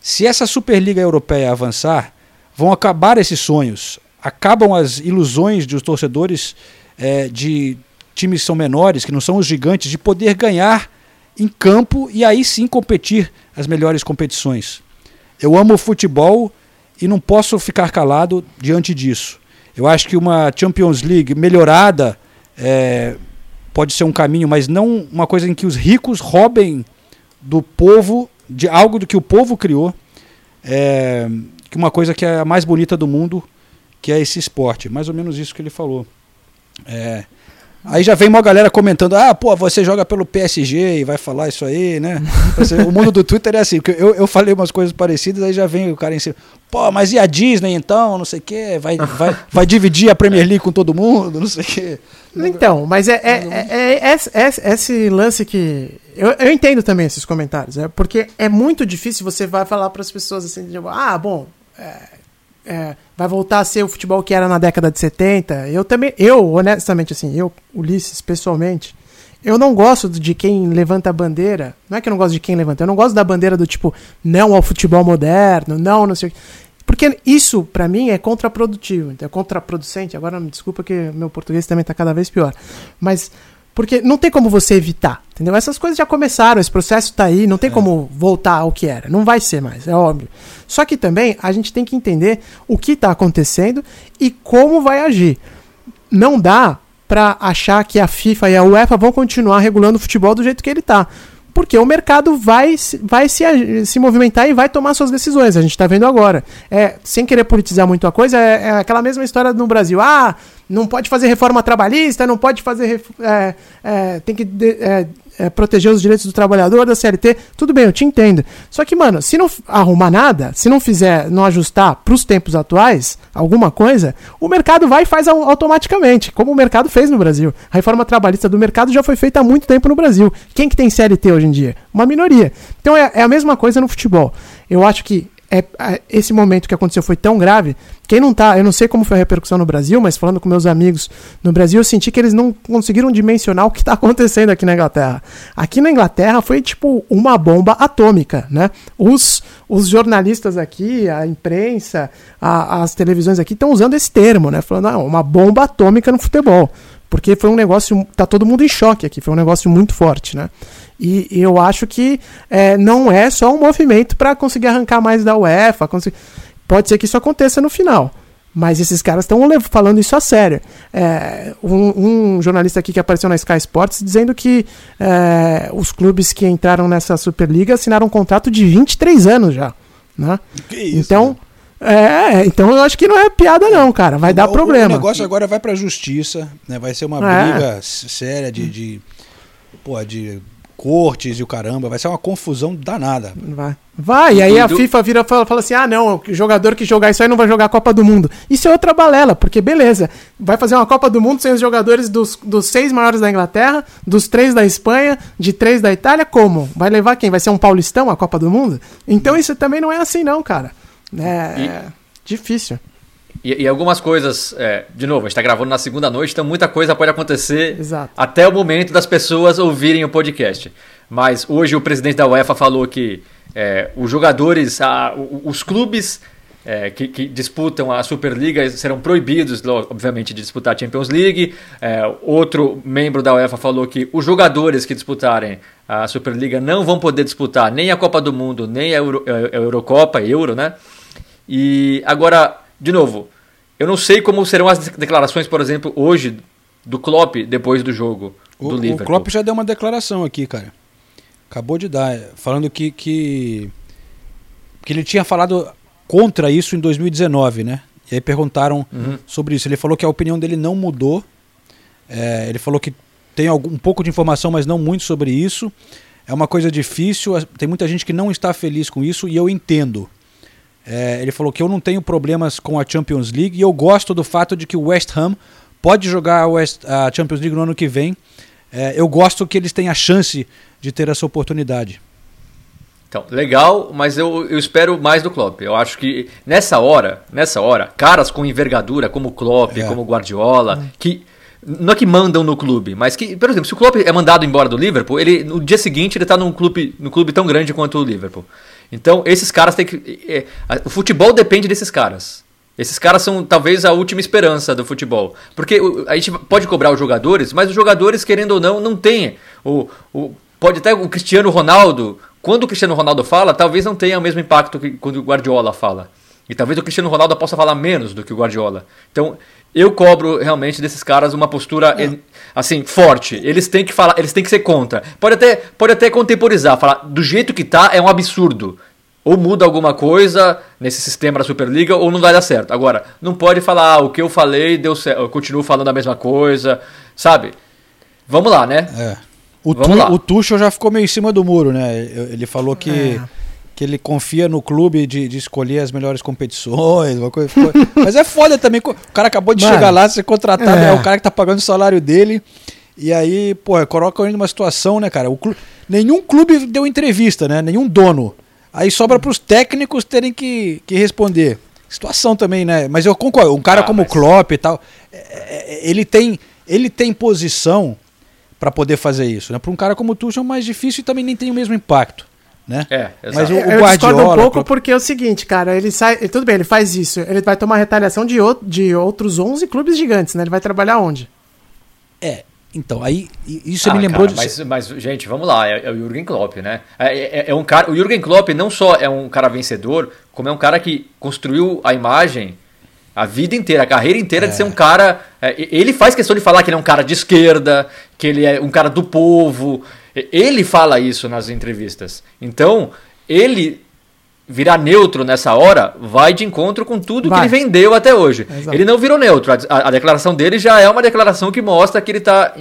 Se essa Superliga Europeia avançar, vão acabar esses sonhos, acabam as ilusões dos torcedores é, de times que são menores, que não são os gigantes, de poder ganhar em campo e aí sim competir as melhores competições. Eu amo o futebol e não posso ficar calado diante disso. Eu acho que uma Champions League melhorada é, pode ser um caminho, mas não uma coisa em que os ricos roubem do povo, de algo do que o povo criou, é, que uma coisa que é a mais bonita do mundo, que é esse esporte. Mais ou menos isso que ele falou. É, Aí já vem uma galera comentando, ah, pô, você joga pelo PSG e vai falar isso aí, né? [laughs] o mundo do Twitter é assim, eu, eu falei umas coisas parecidas, aí já vem o cara em cima, pô, mas e a Disney então, não sei o quê, vai, [laughs] vai, vai dividir a Premier League com todo mundo, não sei o quê. Então, mas é, é, é, é, é esse lance que... Eu, eu entendo também esses comentários, é porque é muito difícil você vai falar para as pessoas assim, tipo, ah, bom, é, vai voltar a ser o futebol que era na década de 70. Eu também, eu, honestamente, assim, eu, Ulisses, pessoalmente, eu não gosto de quem levanta a bandeira. Não é que eu não gosto de quem levanta, eu não gosto da bandeira do tipo, não ao futebol moderno, não, não sei o que. Porque isso, para mim, é contraprodutivo, é contraproducente. Agora, me desculpa que meu português também tá cada vez pior. Mas porque não tem como você evitar, entendeu? Essas coisas já começaram, esse processo está aí, não tem é. como voltar ao que era. Não vai ser mais, é óbvio. Só que também a gente tem que entender o que está acontecendo e como vai agir. Não dá para achar que a FIFA e a UEFA vão continuar regulando o futebol do jeito que ele está porque o mercado vai, vai se, se movimentar e vai tomar suas decisões. A gente está vendo agora. É, sem querer politizar muito a coisa, é, é, aquela mesma história no Brasil. Ah, não pode fazer reforma trabalhista, não pode fazer. É, é, tem que de, é, proteger os direitos do trabalhador, da CLT. Tudo bem, eu te entendo. Só que, mano, se não arrumar nada, se não fizer, não ajustar para os tempos atuais, alguma coisa, o mercado vai e faz automaticamente, como o mercado fez no Brasil. A reforma trabalhista do mercado já foi feita há muito tempo no Brasil. Quem que tem CLT hoje em dia? Uma minoria. Então é, é a mesma coisa no futebol. Eu acho que é, esse momento que aconteceu foi tão grave. Quem não tá, eu não sei como foi a repercussão no Brasil, mas falando com meus amigos no Brasil, eu senti que eles não conseguiram dimensionar [laughs] o que está acontecendo aqui na Inglaterra. Aqui na Inglaterra foi tipo uma bomba atômica, né? Os, os jornalistas aqui, a imprensa, a, as televisões aqui estão usando esse termo, né? Falando, ah, uma bomba atômica no futebol. Porque foi um negócio, tá todo mundo em choque aqui, foi um negócio muito forte, né? E, e eu acho que é, não é só um movimento para conseguir arrancar mais da UEFA. Pode ser que isso aconteça no final. Mas esses caras estão falando isso a sério. É, um, um, jornalista aqui que apareceu na Sky Sports dizendo que é, os clubes que entraram nessa Superliga assinaram um contrato de 23 anos já. Né? Isso, então. É, então eu acho que não é piada não, cara. Vai o, dar problema. O negócio agora vai pra justiça, né? Vai ser uma é. briga séria de, de, pô, de cortes e o caramba, vai ser uma confusão danada. Vai. Vai, e aí a FIFA vira e fala, fala, assim: ah, não, o jogador que jogar isso aí não vai jogar a Copa do Mundo. Isso é outra balela, porque beleza, vai fazer uma Copa do Mundo sem os jogadores dos, dos seis maiores da Inglaterra, dos três da Espanha, de três da Itália, como? Vai levar quem? Vai ser um paulistão a Copa do Mundo? Então isso também não é assim, não, cara. É, e... difícil. E, e, algumas coisas, é, de novo, a gente está gravando na segunda noite, então muita coisa pode acontecer Exato. até o momento das pessoas ouvirem o podcast. Mas hoje o presidente da UEFA falou que é, os jogadores, a, os clubes é, que, que, disputam a Superliga serão proibidos, obviamente, de disputar a Champions League. É, outro membro da UEFA falou que os jogadores que disputarem a Superliga não vão poder disputar nem a Copa do Mundo, nem a, Euro, a Eurocopa, Euro, né? E agora, de novo, eu não sei como serão as declarações, por exemplo, hoje do Klopp depois do jogo o, do Liverpool. O Klopp já deu uma declaração aqui, cara. Acabou de dar, falando que, que que ele tinha falado contra isso em 2019, né? E aí perguntaram uhum. sobre isso. Ele falou que a opinião dele não mudou. É, ele falou que tem algum, um pouco de informação, mas não muito sobre isso. É uma coisa difícil. Tem muita gente que não está feliz com isso e eu entendo. É, ele falou que eu não tenho problemas com a Champions League e eu gosto do fato de que o West Ham pode jogar a, West, a Champions League no ano que vem. É, eu gosto que eles tenham a chance de ter essa oportunidade. Então, legal, mas eu, eu espero mais do Klopp. Eu acho que nessa hora, nessa hora, caras com envergadura como o Klopp, é. como o Guardiola, que não é que mandam no clube, mas que, por exemplo, se o Klopp é mandado embora do Liverpool, ele no dia seguinte ele está num clube, num clube tão grande quanto o Liverpool. Então, esses caras têm que. É, o futebol depende desses caras. Esses caras são talvez a última esperança do futebol. Porque a gente pode cobrar os jogadores, mas os jogadores, querendo ou não, não tem. O, o, pode até o Cristiano Ronaldo, quando o Cristiano Ronaldo fala, talvez não tenha o mesmo impacto que quando o Guardiola fala. E talvez o Cristiano Ronaldo possa falar menos do que o Guardiola. Então, eu cobro realmente desses caras uma postura assim forte. Eles têm que falar, eles têm que ser contra. Pode até, pode até contemporizar, falar do jeito que tá é um absurdo. Ou muda alguma coisa nesse sistema da Superliga ou não vai dar certo. Agora, não pode falar ah, o que eu falei deu certo, eu continuo falando a mesma coisa, sabe? Vamos lá, né? É. O, Vamos tu, lá. o Tuchel já ficou meio em cima do muro, né? Ele falou que, É. que ele confia no clube de, de escolher as melhores competições, uma coisa. [laughs] Mas é foda também. O cara acabou de Mano, chegar lá, ser contratado, é. é. o cara que tá pagando o salário dele. E aí, pô, coloca ele numa situação, né, cara? O clu- Nenhum clube deu entrevista, né? Nenhum dono. Aí sobra pros técnicos terem que, que responder. Situação também, né? Mas eu concordo. Um cara Ah, como o mas- Klopp e tal, é, é, ele tem, ele tem posição para poder fazer isso, né? Para um cara como o Tuchel é mais difícil e também nem tem o mesmo impacto, né? É, Mas exato. o, o eu discordo um Guardiola, pouco o- porque é o seguinte, cara, ele sai. ele- Tudo bem, ele faz isso. Ele vai tomar retaliação de, out- de outros 11 clubes gigantes, né? Ele vai trabalhar onde? é. Então, aí isso Ah, me lembrou cara, de mas, mas, gente, vamos lá, é, é o Jürgen Klopp, né? É, é- é um cara, o Jürgen Klopp não só é um cara vencedor, como é um cara que construiu a imagem a vida inteira, a carreira inteira de ser um cara. é, ele faz questão de falar que ele é um cara de esquerda, que ele é um cara do povo. Ele fala isso nas entrevistas. Então, ele virar neutro nessa hora vai de encontro com tudo Vai. que ele vendeu até hoje. Exato. Ele não virou neutro. A, a- declaração dele já é uma declaração que mostra que ele está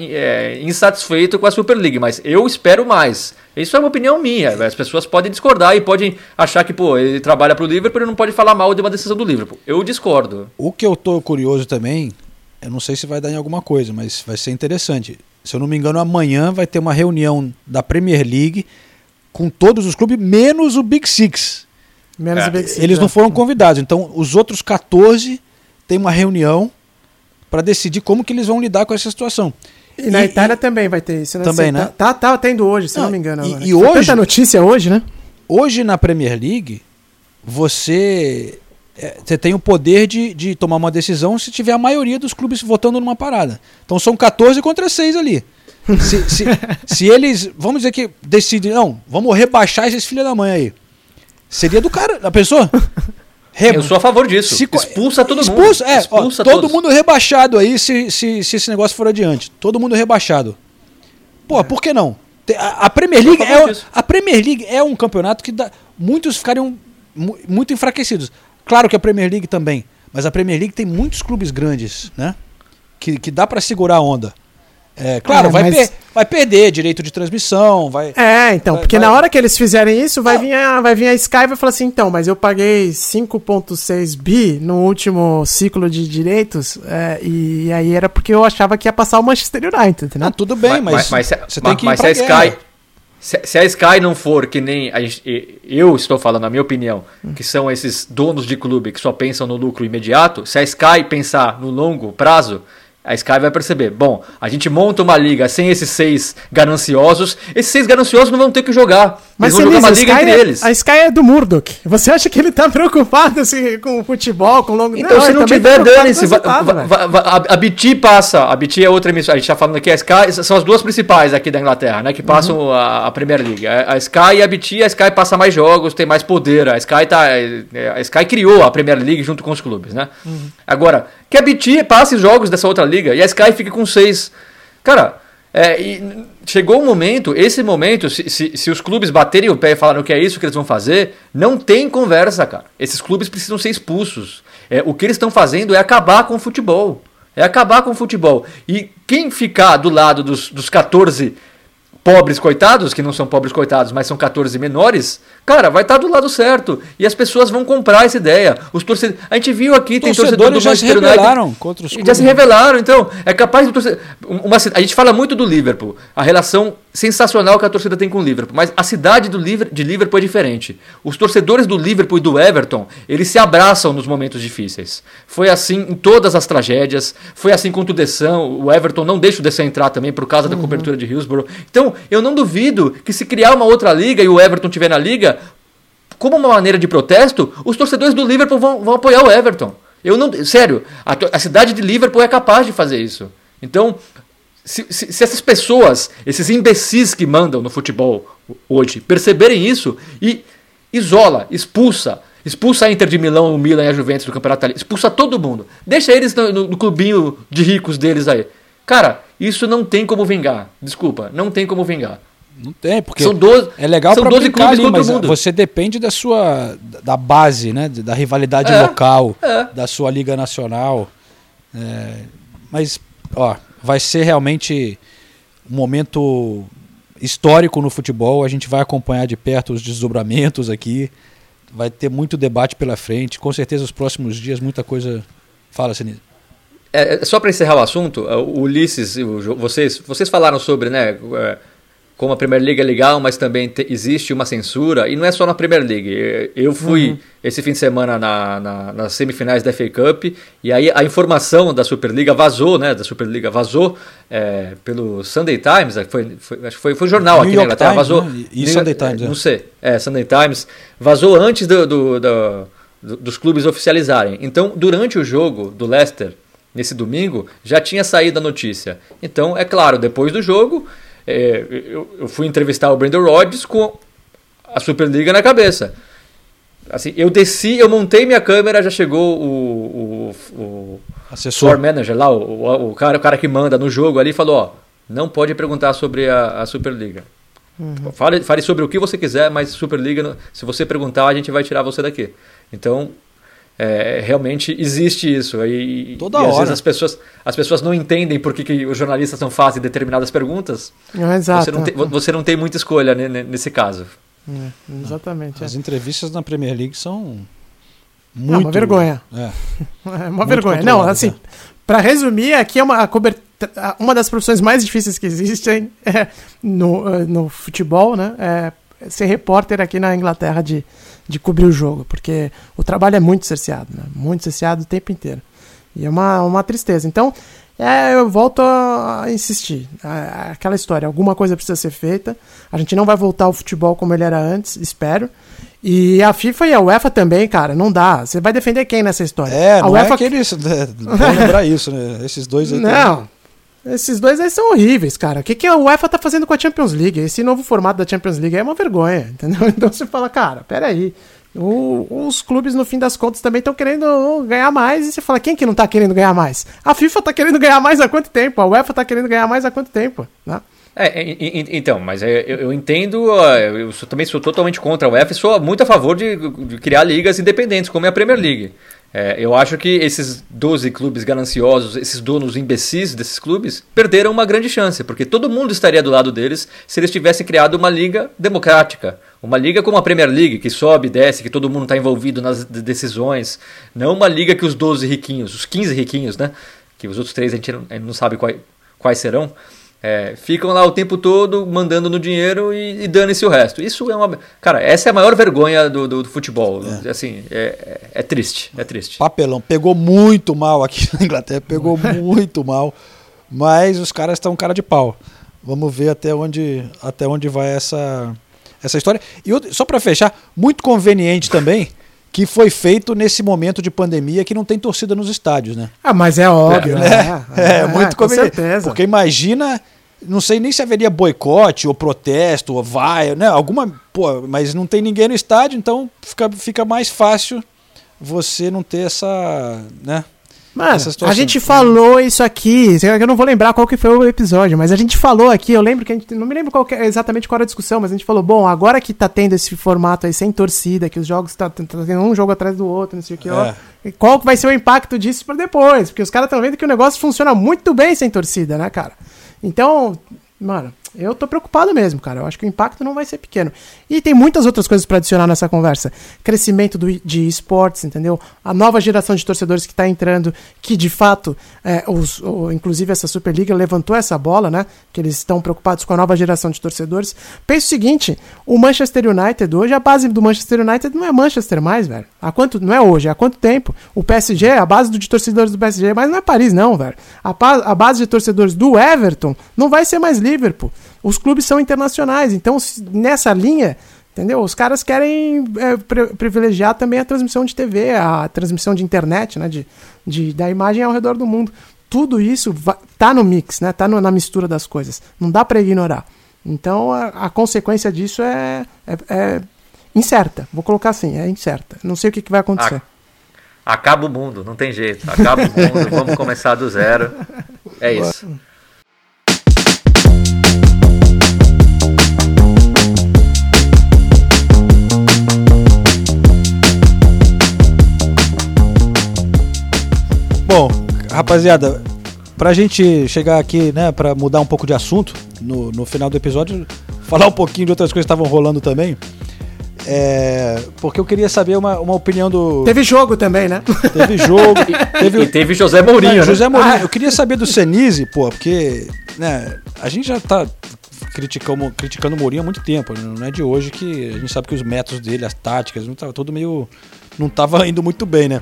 insatisfeito com a Super League, mas eu espero mais. Isso é uma opinião minha. As pessoas podem discordar e podem achar que, pô, ele trabalha pro Liverpool e não pode falar mal de uma decisão do Liverpool. Eu discordo. O que eu tô curioso também, eu não sei se vai dar em alguma coisa, mas vai ser interessante. Se eu não me engano, amanhã vai ter uma reunião da Premier League com todos os clubes, menos o Big Six. Menos É, o Big Six, Eles não foram convidados. Então, os outros 14 têm uma reunião para decidir como que eles vão lidar com essa situação. E na E- Itália também vai ter isso, né? Também, Você né? Tá, tá, tá tendo hoje, se Não, não me engano. e- agora. e Foi hoje- tanta notícia hoje, né? Hoje na Premier League, você, é, você tem o poder de, de tomar uma decisão se tiver a maioria dos clubes votando numa parada. Então são 14 contra 6 ali. Se, se, [laughs] se eles, vamos dizer que decidem, não, vamos rebaixar esses filhos da mãe aí. Seria do cara, da pessoa? Re- [laughs] Eu sou a favor disso. se expulsa todo mundo. expulsa, É, ó, Expulsa todo todos. mundo rebaixado aí se, se, se esse negócio for adiante. Todo mundo rebaixado. Pô, por que não? A, a Premier League é, disso. a Premier League é um campeonato que dá, muitos ficariam mu- muito enfraquecidos. Claro que a Premier League também, mas a Premier League tem muitos clubes grandes, né? Que, que dá pra segurar a onda. É, claro, É, vai, mas- per- vai perder direito de transmissão, vai. É, então, Vai- porque vai- na hora que eles fizerem isso, vai vir, a, vai vir a Sky e vai falar assim, então, mas eu paguei 5.6 bi no último ciclo de direitos, é, e aí era porque eu achava que ia passar o Manchester United, entendeu? Ah, tudo bem, mas, mas, se- você mas- tem que ir mas pra se a guerra. Sky se, a Sky não for que nem a eu estou falando a minha opinião que são esses donos de clube que só pensam no lucro imediato se a Sky pensar no longo prazo a Sky vai perceber, bom, a gente monta uma liga sem esses seis gananciosos, esses seis gananciosos não vão ter que jogar. Mas eles vão jogar uma liga Sky, entre é, eles. a Sky é do Murdoch. Você acha que ele tá [laughs] preocupado assim, com o futebol, com o longo... Então, se ele não tiver, tá dane-se. vai- A BT passa. A BT é outra emissora. A gente está falando aqui, a Sky são as duas principais aqui da Inglaterra, né? Que passam Uhum. a, a Premier League. A, a Sky e a BT, a Sky passa mais jogos, tem mais poder. A Sky, tá, é, a Sky criou a Premier League junto com os clubes, né? Uhum. Agora, que a BT passe jogos dessa outra liga e a Sky fique com seis. Cara. é, chegou o momento, esse momento, se, se, se os clubes baterem o pé e falarem que é isso que eles vão fazer, não tem conversa, cara. Esses clubes precisam ser expulsos. É, o que eles estão fazendo é acabar com o futebol. É acabar com o futebol. E quem ficar do lado dos, dos 14 pobres coitados, que não são pobres coitados, mas são 14 menores, cara, vai estar do lado certo. E as pessoas vão comprar essa ideia. Os torcedores. A gente viu aqui, tem torcedor do Torcedores já se Manchester United. contra os E Já clubes. se revelaram, então. É capaz do torcedor. Uma, a gente fala muito do Liverpool, a relação sensacional que a torcida tem com o Liverpool, mas a cidade do Liver, de Liverpool é diferente. Os torcedores do Liverpool e do Everton, eles se abraçam nos momentos difíceis. Foi assim em todas as tragédias, foi assim contra o Deção. O Everton não deixa o Deção entrar também por causa da cobertura de Hillsborough. Então, eu não duvido que se criar uma outra liga e o Everton estiver na liga, como uma maneira de protesto, os torcedores do Liverpool vão, vão apoiar o Everton. Eu não, sério, a, a cidade de Liverpool é capaz de fazer isso. Então, se, se, se, essas pessoas, esses imbecis que mandam no futebol hoje, perceberem isso e isola, expulsa, expulsa a Inter de Milão, o Milan e a Juventus do Campeonato Italiano, expulsa todo mundo, deixa eles no, no, no clubinho de ricos deles aí. Cara, isso não tem como vingar. Desculpa, não tem como vingar. Não tem, porque são 12, é legal são pra 12 brincar clubes ali, mas mundo. você depende da sua da base, né, da rivalidade É, local, é. da sua liga nacional. É, mas, ó, vai ser realmente um momento histórico no futebol. A gente vai acompanhar de perto os desdobramentos aqui. Vai ter muito debate pela frente. Com certeza, os próximos dias, muita coisa. Fala, Sinise. É, é, só para encerrar o assunto, é, o Ulisses, vocês, vocês falaram sobre, né, é, como a Premier League é legal, mas também te- existe uma censura, e não é só na Premier League. É, Eu fui esse fim de semana na, na- nas semifinais da FA Cup, e aí a informação da Superliga vazou, né, da Superliga vazou é, pelo Sunday Times, foi, foi- acho que foi, foi jornal New aqui na York Inglaterra, Times, vazou. né? E New- Sunday Times. Não sei, é, Sunday Times, vazou antes do- do- do- dos clubes oficializarem. Então, durante o jogo do Leicester, nesse domingo, já tinha saído a notícia. Então, é claro, depois do jogo, é, eu, eu fui entrevistar o Brandon Rodgers com a Superliga na cabeça. Assim, eu desci, eu montei minha câmera, já chegou o, o, o Assessor. manager lá, o, o, o cara, o cara que manda no jogo ali, falou, ó, não pode perguntar sobre a, a Superliga. Fale, fale sobre o que você quiser, mas Superliga, se você perguntar, a gente vai tirar você daqui. Então, é, realmente existe isso. E, Toda e às hora. vezes as pessoas, as pessoas não entendem por que, que os jornalistas não fazem determinadas perguntas. É, Exato. Você não, tem, você não tem muita escolha ne- ne- nesse caso. É, exatamente. é. As entrevistas na Premier League são É muito. uma vergonha. É. É uma Muito vergonha. Não, assim, né? pra resumir, aqui é uma, a coberta- a- uma das profissões mais difíceis que existem [laughs] é, no, eh, no futebol, né? É ser repórter aqui na Inglaterra de, de cobrir o jogo, porque o trabalho é muito cerceado, né? Muito cerceado o tempo inteiro. E é uma, uma tristeza. Então, é, eu volto a insistir. É, Aquela história, alguma coisa precisa ser feita. A gente não vai voltar ao futebol como ele era antes, espero. E a FIFA e a UEFA também, cara, não dá. Você vai defender quem nessa história? É, a não UEFA é aqueles. né, lembrar isso, né? Esses dois aí. não. Esses dois aí são horríveis, cara. O que, que a UEFA tá fazendo com a Champions League? Esse novo formato da Champions League é uma vergonha, [laughs] entendeu? Então você fala, cara, peraí. O, os clubes, no fim das contas, também estão querendo ganhar mais. E você fala, quem que não tá querendo ganhar mais? A FIFA tá querendo ganhar mais há quanto tempo? A UEFA tá querendo ganhar mais há quanto tempo? Né? É, então, mas eu, entendo, eu também sou totalmente contra a UEFA e sou muito a favor de criar ligas independentes, como é a Premier League. É, eu acho que esses 12 clubes gananciosos, esses donos imbecis desses clubes, perderam uma grande chance, porque todo mundo estaria do lado deles se eles tivessem criado uma liga democrática. Uma liga como a Premier League, que sobe e desce, que todo mundo está envolvido nas de- decisões. Não uma liga que os 12 riquinhos, os 15 riquinhos, né? Que os outros três a gente não, a gente não sabe quais, quais serão. É, ficam lá o tempo todo mandando no dinheiro e, e dane-se o resto. Isso é uma. Cara, essa é a maior vergonha do, do- do futebol. Assim, é, é- é triste. É triste. Papelão. Pegou muito mal aqui na Inglaterra, pegou [laughs] muito mal. Mas os caras estão cara de pau. Vamos ver até onde, até onde vai essa, essa história. E outra- só para fechar, muito conveniente também que foi feito nesse momento de pandemia que não tem torcida nos estádios, né? Ah, mas é óbvio, né? É, muito com conveniente. certeza. Porque imagina, não sei nem se haveria boicote ou protesto ou vai, né? Alguma, pô, mas não tem ninguém no estádio, então fica, fica mais fácil você não ter essa, né? Mano, a gente falou isso aqui, eu não vou lembrar qual que foi o episódio, mas a gente falou aqui, eu lembro que a gente, não me lembro qual que é- exatamente qual era a discussão, mas a gente falou, bom, agora que tá tendo esse formato aí sem torcida, que os jogos tá, tá tendo um jogo atrás do outro, não sei o que, ó, É. e qual que vai ser o impacto disso pra depois? Porque os caras estão vendo que o negócio funciona muito bem sem torcida, né, cara? Então, mano, eu tô preocupado mesmo, cara. Eu acho que o impacto não vai ser pequeno. E tem muitas outras coisas para adicionar nessa conversa. Crescimento do, de esportes, entendeu? A nova geração de torcedores que tá entrando, que de fato, é, os, inclusive essa Superliga levantou essa bola, né? Que eles estão preocupados com a nova geração de torcedores. Pensa o seguinte: o Manchester United, hoje a base do Manchester United não é Manchester mais, velho. Há quanto, não é hoje, há quanto tempo? O PSG, a base do- de torcedores do PSG, mas não é Paris, não, velho. A, a base de torcedores do Everton não vai ser mais Liverpool. Os clubes são internacionais, então nessa linha Entendeu? Os caras querem é, pri- privilegiar também a transmissão de TV, a transmissão de internet, né? De, de, da imagem ao redor do mundo. Tudo isso tá no mix, né? Tá no- na mistura das coisas. Não dá para ignorar. Então a, a consequência disso é, é, é incerta. Vou colocar assim, é incerta. Não sei o que, que vai acontecer. Acaba o mundo, não tem jeito. Acaba o mundo, [laughs] vamos começar do zero. É isso. Bom, rapaziada, pra gente chegar aqui, né, pra mudar um pouco de assunto no, no final do episódio, falar um pouquinho de outras coisas que estavam rolando também. É, porque eu queria saber uma, uma opinião do. Teve jogo também, né? Teve jogo. [laughs] teve E teve José Mourinho, É, né? José Mourinho. Eu queria saber do Senise, pô, porque né, a gente já tá criticando, criticando o Mourinho há muito tempo. Não é de hoje que a gente sabe que os métodos dele, as táticas, não tava tudo meio. não tava indo muito bem, né?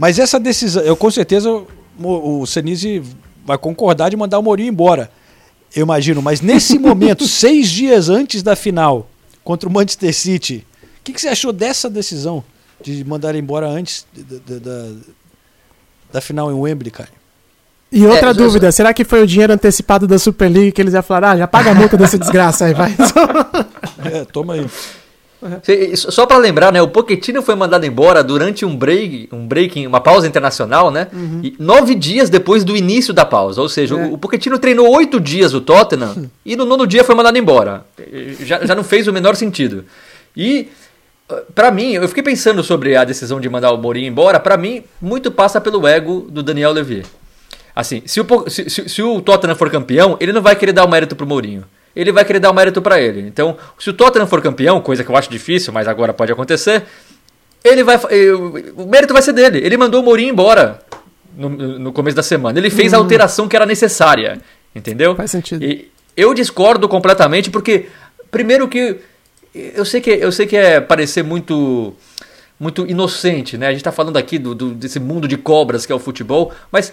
Mas essa decisão, eu com certeza o, o Senise vai concordar de mandar o Mourinho embora. Eu imagino, mas nesse [laughs] momento, seis dias antes da final contra o Manchester City, o que, que você achou dessa decisão de mandar ele embora antes da, da- da- da final em Wembley, cara? E outra É, já- dúvida, será que foi o dinheiro antecipado da Super League que eles iam falar, ah, já paga a multa dessa desgraça aí, vai. [laughs] É, toma aí. Cê- Só para lembrar, né? O Pochettino foi mandado embora durante um break, um break, uma pausa internacional, né? E nove dias depois do início da pausa. Ou seja, É. o, o Pochettino treinou oito dias o Tottenham e no nono dia foi mandado embora. Já, já não fez o menor sentido. E para mim, eu fiquei pensando sobre a decisão de mandar o Mourinho embora. Para mim, muito passa pelo ego do Daniel Levy. Assim, se o, se, se- se o Tottenham for campeão, ele não vai querer dar o mérito pro Mourinho. Ele vai querer dar o mérito para ele. Então, se o Tottenham for campeão, coisa que eu acho difícil, mas agora pode acontecer, ele vai. eh, O mérito vai ser dele. Ele mandou o Mourinho embora no, no começo da semana. Ele fez a alteração que era necessária. Entendeu? Faz sentido. E eu discordo completamente, porque, primeiro que. Eu sei que, eu sei que é parecer muito muito inocente, né? A gente tá falando aqui do, do- desse mundo de cobras que é o futebol, mas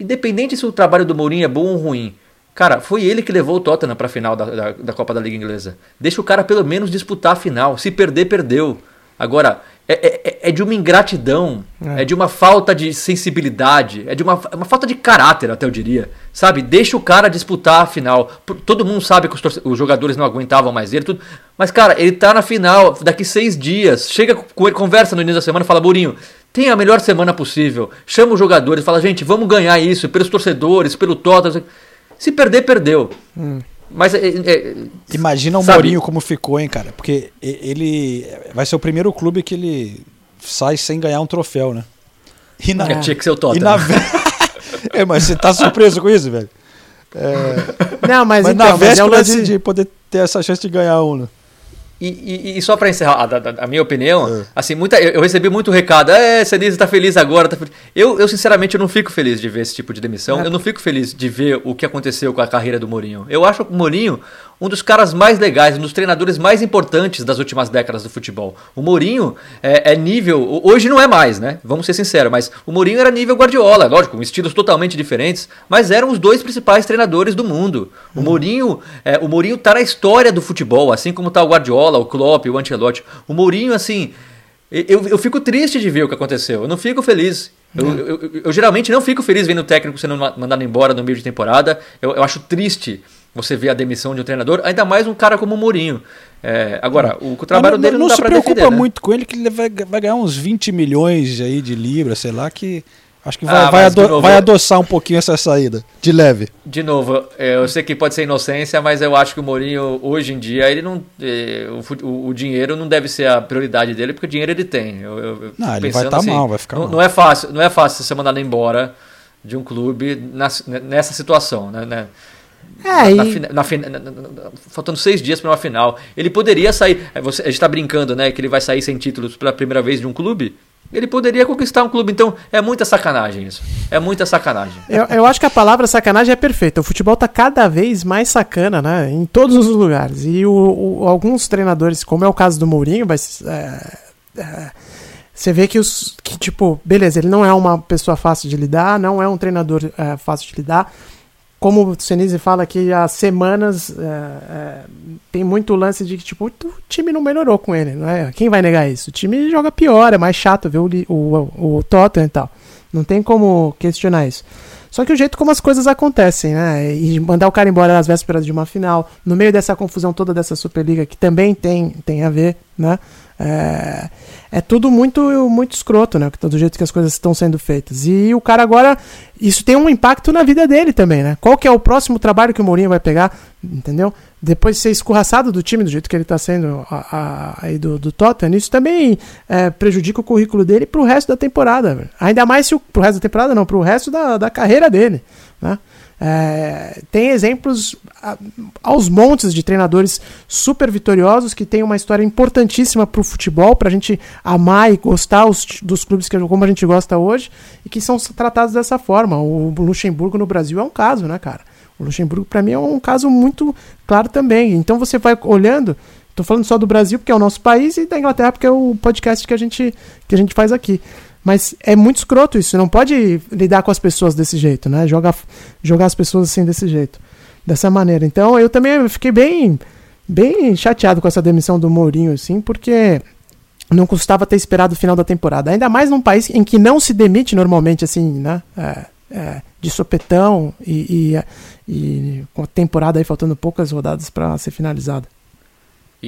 independente se o trabalho do Mourinho é bom ou ruim, cara, foi ele que levou o Tottenham pra final da, da, da Copa da Liga Inglesa. Deixa o cara pelo menos disputar a final. Se perder, perdeu. Agora, é, é- é de uma ingratidão, é. de uma falta de sensibilidade, é de uma, uma falta de caráter, até eu diria. Sabe? Deixa o cara disputar a final. Todo mundo sabe que os, os jogadores não aguentavam mais ele, tudo. Mas, cara, ele tá na final daqui seis dias. Chega com ele, conversa no início da semana e fala, Mourinho, tem a melhor semana possível. Chama os jogadores, fala, gente, vamos ganhar isso pelos torcedores, pelo Tottenham. Se perder, perdeu. Mas é, é- Imagina o Sabe- Mourinho como ficou, hein, cara? Porque ele vai ser o primeiro clube que ele sai sem ganhar um troféu, né? E na, é, tinha que ser o e Tottenham. na [laughs] É, mas você tá surpreso com isso, velho? Não, mas, Mas, então, na mas é véspera lance... de, de poder ter essa chance de ganhar um, né? E, e- e só pra encerrar a, a- a minha opinião, É. assim, muita, eu, eu recebi muito recado, é, Senise tá feliz agora, tá feliz. Eu, eu, sinceramente, eu não fico feliz de ver esse tipo de demissão, É. eu não fico feliz de ver o que aconteceu com a carreira do Mourinho. Eu acho o Mourinho um dos caras mais legais, um dos treinadores mais importantes das últimas décadas do futebol. O Mourinho é, é nível, hoje não é mais, né? Vamos ser sinceros, mas o Mourinho era nível Guardiola, lógico, com estilos totalmente diferentes, mas eram os dois principais treinadores do mundo. O Mourinho, é, o Mourinho tá na história do futebol, assim como tá o Guardiola, o Klopp, o Ancelotti. O Mourinho, assim, eu, eu fico triste de ver o que aconteceu. Eu não fico feliz. Eu, eu- eu- eu geralmente não fico feliz vendo o técnico sendo ma- mandado embora no meio de temporada. Eu acho triste você ver a demissão de um treinador, ainda mais um cara como o Mourinho. É, agora, o, o trabalho Mas dele não, não, dá se preocupa defender, né? muito com ele, que ele vai, vai ganhar uns 20 milhões aí de libras, sei lá, que acho que vai, Ah, vai, ado- novo, vai adoçar um pouquinho essa saída, de leve. De novo, eu sei que pode ser inocência, mas eu acho que o Mourinho, hoje em dia, ele não. é, o, o- dinheiro não deve ser a prioridade dele, porque o dinheiro ele tem. Eu, eu- Não, ele vai pensando tá mal, vai ficar não, mal. não é fácil, não é fácil ser mandado embora de um clube nessa situação, né? É, na e- na na- na- faltando seis dias para uma final. Ele poderia sair. é, Você, a gente está brincando, né? Que ele vai sair sem títulos pela primeira vez de um clube. Ele poderia conquistar um clube. Então é muita sacanagem isso. É muita sacanagem. Eu, eu acho que a palavra sacanagem é perfeita. O futebol tá cada vez mais sacana, né? Em todos os lugares. E o, o- alguns treinadores, como é o caso do Mourinho, vai, s- é, é, você vê que os. Que, tipo, beleza, ele não é uma pessoa fácil de lidar, não é um treinador é, fácil de lidar. Como o Senise fala que há semanas é, é, tem muito lance de que tipo, o time não melhorou com ele, não é? Quem vai negar isso? O time joga pior, é mais chato ver o, o, o Tottenham e tal. Não tem como questionar isso. Só que o jeito como as coisas acontecem, né? E mandar o cara embora às vésperas de uma final, no meio dessa confusão toda dessa Superliga, que também tem, tem a ver, né? É, é tudo muito muito escroto, né? Do jeito que as coisas estão sendo feitas. E o cara agora, isso tem um impacto na vida dele também, né? Qual que é o próximo trabalho que o Mourinho vai pegar, entendeu? Depois de ser escorraçado do time, do jeito que ele está sendo a, a, aí do, do Tottenham, isso também é, prejudica o currículo dele para o resto da temporada. Ainda mais se o, pro resto da temporada, não, para o resto da, da carreira dele, né? É, tem exemplos aos montes de treinadores super vitoriosos que têm uma história importantíssima para o futebol, para a gente amar e gostar os, dos clubes que, como a gente gosta hoje e que são tratados dessa forma. O Luxemburgo no Brasil é um caso, né, cara? O Luxemburgo, para mim, é um caso muito claro também. Então você vai olhando, estou falando só do Brasil, porque é o nosso país, e da Inglaterra, porque é o podcast que a gente, que a gente faz aqui. Mas é muito escroto isso. Você não pode lidar com as pessoas desse jeito, né? Jogar, jogar as pessoas assim desse jeito. Dessa maneira. Então eu também fiquei bem, bem chateado com essa demissão do Mourinho, assim, porque não custava ter esperado o final da temporada. Ainda mais num país em que não se demite normalmente, assim, né? É, é, de sopetão e, e, e, com a temporada aí faltando poucas rodadas para ser finalizada.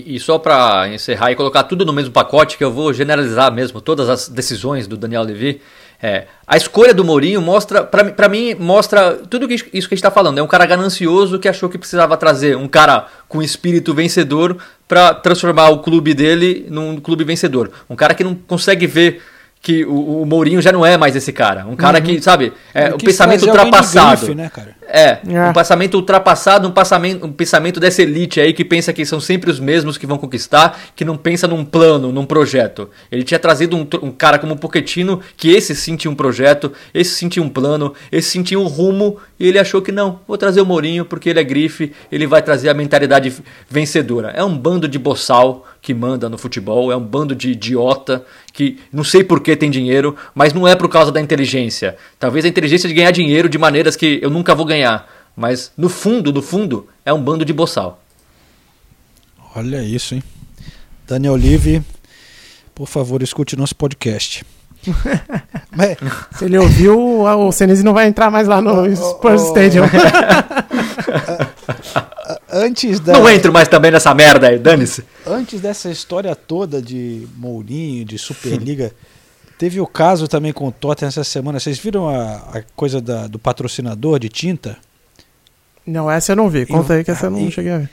E, e só para encerrar e colocar tudo no mesmo pacote, que eu vou generalizar mesmo todas as decisões do Daniel Levy. É, a escolha do Mourinho mostra, para mim, mostra tudo isso que a gente está falando. É um cara ganancioso que achou que precisava trazer um cara com espírito vencedor para transformar o clube dele num clube vencedor. Um cara que não consegue ver que o, o Mourinho já não é mais esse cara. Um cara uhum. que, sabe, é o pensamento ultrapassado. Grife, né, é, é, um pensamento ultrapassado, um pensamento, um pensamento dessa elite aí que pensa que são sempre os mesmos que vão conquistar, que não pensa num plano, num projeto. Ele tinha trazido um, um cara como o Pochettino, que esse sim tinha um projeto, esse sim tinha um plano, esse sim tinha um rumo, e ele achou que não, vou trazer o Mourinho porque ele é grife, ele vai trazer a mentalidade vencedora. É um bando de boçal que manda no futebol, é um bando de idiota que não sei por que tem dinheiro, mas não é por causa da inteligência. Talvez a inteligência de ganhar dinheiro de maneiras que eu nunca vou ganhar, mas no fundo, no fundo, é um bando de boçal. Olha isso, hein? Daniel Live, por favor, escute nosso podcast. [laughs] Se ele ouviu, o Senise não vai entrar mais lá no Spurs Stadium. [laughs] antes da. Não entro mais também nessa merda aí, dane-se. Antes dessa história toda de Mourinho, de Superliga, teve o caso também com o Tottenham essa semana. Vocês viram a, a coisa da, do patrocinador de tinta? Não, essa eu não vi. Conta aí que essa eu não cheguei a ver.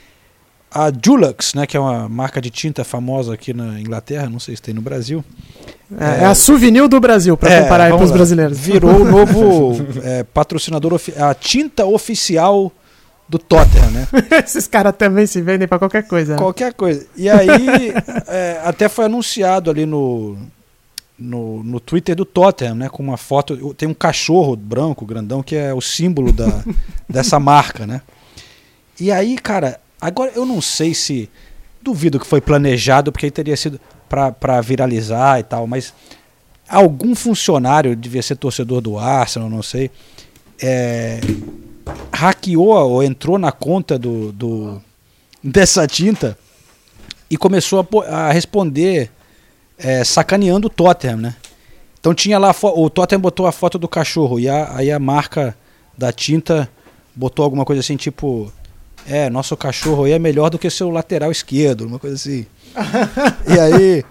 A Dulux, né, que é uma marca de tinta famosa aqui na Inglaterra, não sei se tem no Brasil. É, é a Souvenir do Brasil, para é, comparar para os brasileiros. Virou o [laughs] novo é, patrocinador, a tinta oficial do Tottenham, né? [laughs] Esses caras também se vendem para qualquer coisa. Né? Qualquer coisa. E aí, [laughs] é, até foi anunciado ali no, no, no Twitter do Tottenham, né? Com uma foto. Tem um cachorro branco, grandão, que é o símbolo da, [laughs] dessa marca, né? E aí, cara, agora eu não sei se. Duvido que foi planejado, porque aí teria sido para viralizar e tal, mas algum funcionário devia ser torcedor do Arsenal, não sei. É, hackeou ou entrou na conta do, do dessa tinta e começou a, a responder é, sacaneando o Tottenham, né? Então tinha lá, o Tottenham botou a foto do cachorro e a, aí a marca da tinta botou alguma coisa assim, tipo, é, nosso cachorro aí é melhor do que seu lateral esquerdo, uma coisa assim. [laughs] e aí,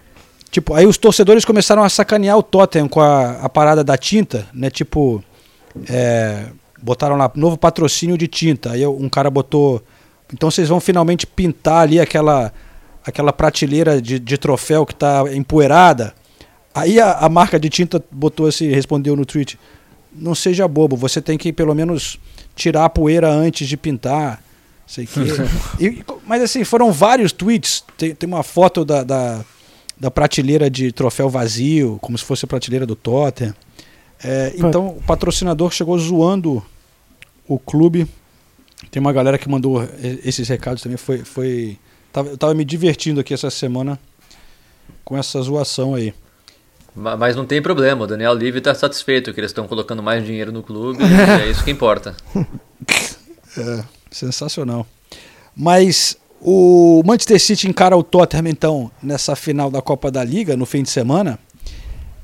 tipo, aí os torcedores começaram a sacanear o Tottenham com a, a parada da tinta, né? Tipo, é, botaram lá novo patrocínio de tinta. Aí um cara botou. Então vocês vão finalmente pintar ali aquela aquela prateleira de, de troféu que está empoeirada. Aí a, a, marca de tinta botou assim, respondeu no tweet: Não seja bobo, você tem que pelo menos tirar a poeira antes de pintar. Sei que. [laughs] e, mas assim, foram vários tweets. Tem, tem uma foto da, da, da prateleira de troféu vazio, como se fosse a prateleira do Tottenham. É, então o patrocinador chegou zoando o clube. Tem uma galera que mandou esses recados também. Foi, foi, tava, eu tava me divertindo aqui essa semana com essa zoação aí. Mas não tem problema, o Daniel Livre está satisfeito que eles estão colocando mais dinheiro no clube [laughs] e é isso que importa. [laughs] É, sensacional. Mas o Manchester City encara o Tottenham, então, nessa final da Copa da Liga, no fim de semana.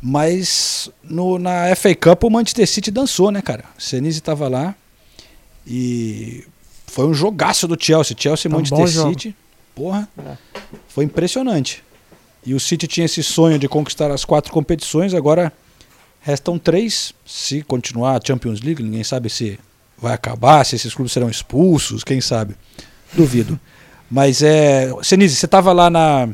Mas no, na FA Cup o Manchester City dançou, né, cara? O Senise estava lá e foi um jogaço do Chelsea. Chelsea e Tá Manchester jogo. City. Porra, foi impressionante. E o City tinha esse sonho de conquistar as quatro competições, agora restam três. Se continuar a Champions League, ninguém sabe se vai acabar, se esses clubes serão expulsos, quem sabe. Duvido. Mas é. Senise, você estava lá na,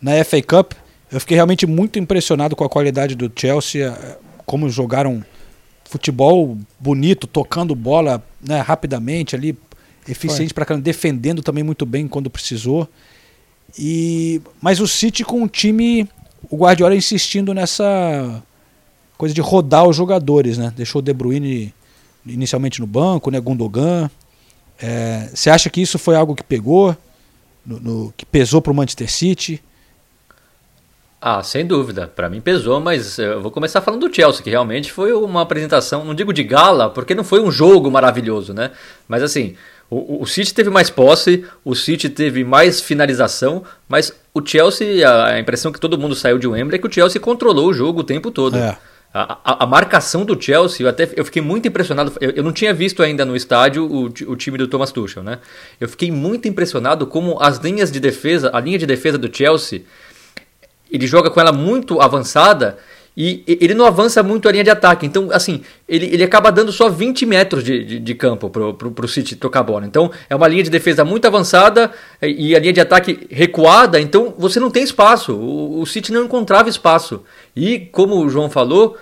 na FA Cup. Eu fiquei realmente muito impressionado com a qualidade do Chelsea, eh, como jogaram futebol bonito, tocando bola né, rapidamente ali, eficiente para caramba, defendendo também muito bem quando precisou. E mas o City com o time, o Guardiola insistindo nessa coisa de rodar os jogadores, né? Deixou o De Bruyne inicialmente no banco, né? Gundogan. É, Você acha que isso foi algo que pegou, no, no- que pesou para o Manchester City? Ah, sem dúvida. Pra mim pesou, mas eu vou começar falando do Chelsea, que realmente foi uma apresentação, não digo de gala, porque não foi um jogo maravilhoso, né? Mas assim, o, o City teve mais posse, o City teve mais finalização, mas o Chelsea, a, impressão que todo mundo saiu de Wembley é que o Chelsea controlou o jogo o tempo todo. É. A, a- a marcação do Chelsea, eu até eu fiquei muito impressionado. Eu, eu não tinha visto ainda no estádio o, o time do Thomas Tuchel, né? Eu fiquei muito impressionado como as linhas de defesa, a linha de defesa do Chelsea, ele joga com ela muito avançada e ele não avança muito a linha de ataque. Então, assim, ele, ele acaba dando só 20 metros de, de, de campo pro, pro, pro City tocar a bola. Então, é uma linha de defesa muito avançada e e a linha de ataque recuada. Então, você não tem espaço. O, o City não encontrava espaço. E, como o João falou,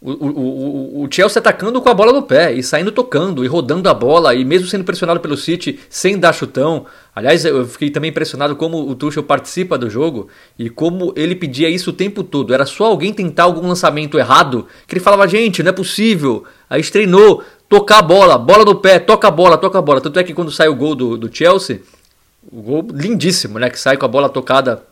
o, o, o, Chelsea atacando com a bola no pé e saindo tocando e rodando a bola e mesmo sendo pressionado pelo City sem dar chutão. Aliás, eu fiquei também impressionado como o Tuchel participa do jogo e como ele pedia isso o tempo todo. Era só alguém tentar algum lançamento errado que ele falava, gente, não é possível. Aí treinou, tocar a bola, bola no pé, toca a bola, toca a bola. Tanto é que quando sai o gol do, do Chelsea, o gol lindíssimo, né? Que sai com a bola tocada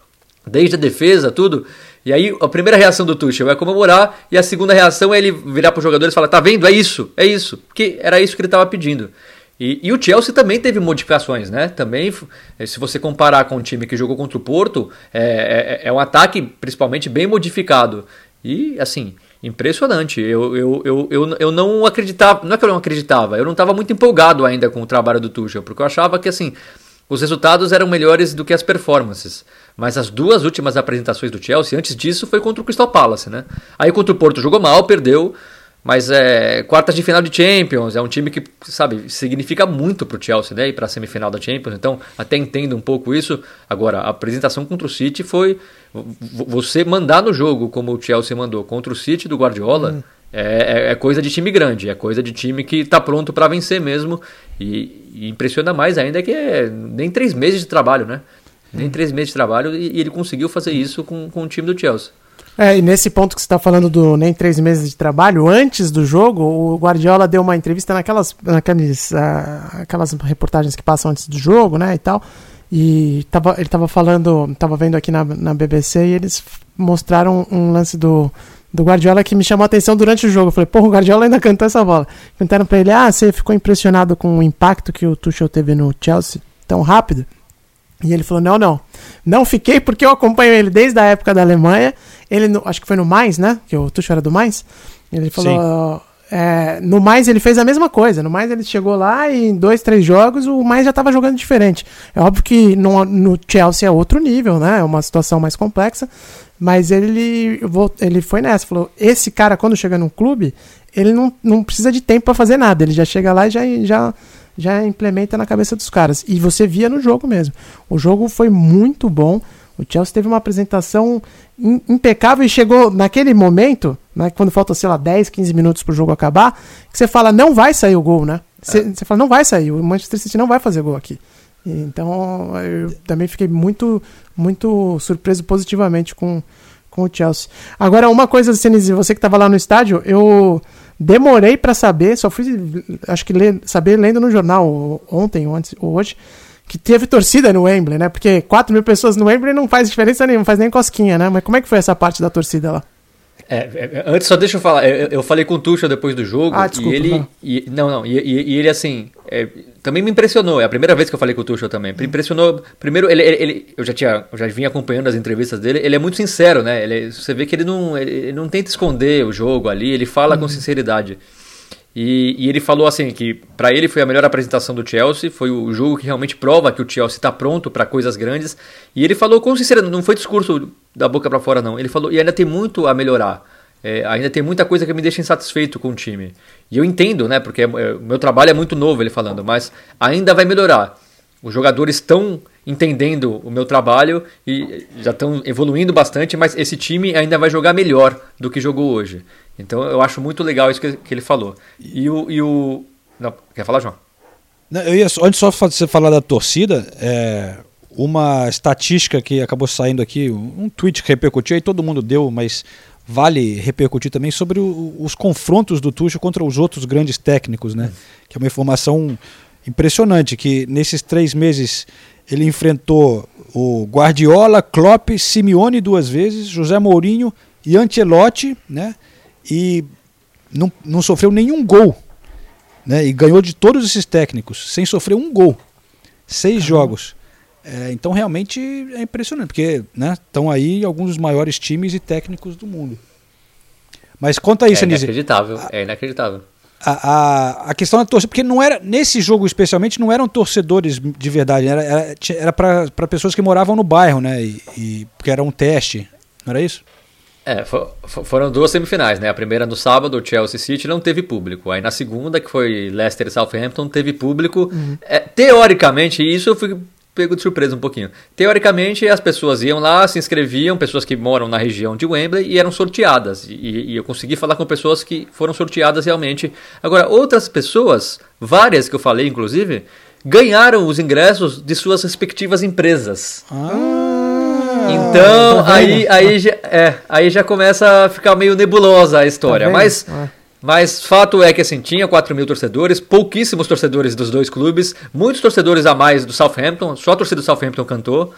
desde a defesa, tudo. E aí a primeira reação do Tuchel é comemorar e a segunda reação é ele virar para os jogadores e falar: tá vendo? É isso, é isso. Porque era isso que ele estava pedindo. E, e o Chelsea também teve modificações, né? Também, se você comparar com o time que jogou contra o Porto, é, é, é um ataque principalmente bem modificado. E, assim, impressionante. Eu, eu, eu, eu, eu não acreditava, não é que eu não acreditava, eu não estava muito empolgado ainda com o trabalho do Tuchel, porque eu achava que, assim, os resultados eram melhores do que as performances. Mas as duas últimas apresentações do Chelsea, antes disso, foi contra o Crystal Palace, né? Aí contra o Porto jogou mal, perdeu. Mas é quartas de final de Champions, é um time que, sabe, significa muito pro Chelsea, né? Ir pra semifinal da Champions, então até entendo um pouco isso. Agora, a apresentação contra o City foi você mandar no jogo como o Chelsea mandou contra o City do Guardiola. É, é- é coisa de time grande, é coisa de time que tá pronto para vencer mesmo. E, e impressiona mais ainda que é nem três meses de trabalho, né? Nem três meses de trabalho e, ele conseguiu fazer isso com, com o time do Chelsea. É, e nesse ponto que você está falando do nem três meses de trabalho, antes do jogo, o Guardiola deu uma entrevista naquelas, naqueles, ah, aquelas reportagens que passam antes do jogo, né, e tal. E tava, ele tava falando, tava vendo aqui na, na BBC e eles mostraram um lance do, do Guardiola que me chamou a atenção durante o jogo. Eu falei, porra, o Guardiola ainda cantou essa bola. Perguntaram pra ele, ah, você ficou impressionado com o impacto que o Tuchel teve no Chelsea tão rápido? E ele falou: não, não. Não fiquei porque eu acompanho ele desde a época da Alemanha. Ele, no- acho que foi no Mais, né? Que o Tuchel era do Mais. Ele falou: é, no Mais ele fez a mesma coisa. No Mais ele chegou lá e em dois, três jogos o Mais já estava jogando diferente. É óbvio que no, no Chelsea é outro nível, né? É uma situação mais complexa. Mas ele, ele foi nessa. Falou: esse cara, quando chega num clube, ele não, não precisa de tempo para fazer nada. Ele já chega lá e já. já já implementa na cabeça dos caras. E você via no jogo mesmo. O jogo foi muito bom. O Chelsea teve uma apresentação im- impecável e chegou naquele momento, né, quando falta, sei lá, 10, 15 minutos pro jogo acabar, que você fala, não vai sair o gol, né? Você você fala, não vai sair, o Manchester City não vai fazer gol aqui. Então, eu também fiquei muito, muito surpreso positivamente com, com o Chelsea. Agora, uma coisa, Senise, você que estava lá no estádio, eu demorei para saber, só fui, acho que ler, saber lendo no jornal ontem ou, antes, ou hoje, que teve torcida no Wembley, né? Porque 4 mil pessoas no Wembley não faz diferença nenhuma, não faz nem cosquinha, né? Mas como é que foi essa parte da torcida lá? É, é, antes só deixa eu falar, eu, eu falei com o Tuchel depois do jogo Ah, desculpa, e ele, não. e, não, não, e, e- e ele assim, é, também me impressionou. É a primeira vez que eu falei com o Tuchel também. Me impressionou. Primeiro, ele, ele, ele, eu já tinha, eu já vinha acompanhando as entrevistas dele. Ele é muito sincero, né? Ele, você vê que ele não, ele não tenta esconder o jogo ali. Ele fala com sinceridade. E, e, ele falou assim que para ele foi a melhor apresentação do Chelsea, foi o jogo que realmente prova que o Chelsea está pronto para coisas grandes. E ele falou com sinceridade, não foi discurso da boca para fora não. Ele falou e ainda tem muito a melhorar. É, ainda tem muita coisa que me deixa insatisfeito com o time. E eu entendo, né? Porque é, o meu trabalho é muito novo, ele falando, mas ainda vai melhorar. Os jogadores estão entendendo o meu trabalho e já estão evoluindo bastante, mas esse time ainda vai jogar melhor do que jogou hoje. Então eu acho muito legal isso que, que ele falou. E o, e o. Não, quer falar, João? Não, eu ia, antes só você falar da torcida, é, uma estatística que acabou saindo aqui, um tweet que repercutiu, aí todo mundo deu, mas vale repercutir também sobre o, os confrontos do Tuchel contra os outros grandes técnicos, né? Que é uma informação impressionante, que nesses três meses ele enfrentou o Guardiola, Klopp, Simeone duas vezes, José Mourinho e Ancelotti, né? e não, não sofreu nenhum gol. Né? E ganhou de todos esses técnicos, sem sofrer um gol. Seis jogos. É, então realmente é impressionante, porque estão né, aí alguns dos maiores times e técnicos do mundo. Mas conta isso, É inacreditável, é inacreditável. A, a, a questão da torcida, porque não era nesse jogo especialmente não eram torcedores de verdade, era, era, era para pessoas que moravam no bairro, né? E, e, porque era um teste, não era isso? É, for, foram duas semifinais, né? A primeira no sábado, o Chelsea City não teve público. Aí na segunda, que foi Leicester e Southampton, teve público. Uhum. É, teoricamente, isso eu fui pego de surpresa um pouquinho. Teoricamente, as pessoas iam lá, se inscreviam, pessoas que moram na região de Wembley, e eram sorteadas. E, e eu consegui falar com pessoas que foram sorteadas realmente. Agora, outras pessoas, várias que eu falei, inclusive, ganharam os ingressos de suas respectivas empresas. Ah. Então, tá aí, aí, já, é, aí já começa a ficar meio nebulosa a história. Tá mas, é. Mas fato é que assim, tinha 4 mil torcedores, pouquíssimos torcedores dos dois clubes, muitos torcedores a mais do Southampton, só a torcida do Southampton cantou.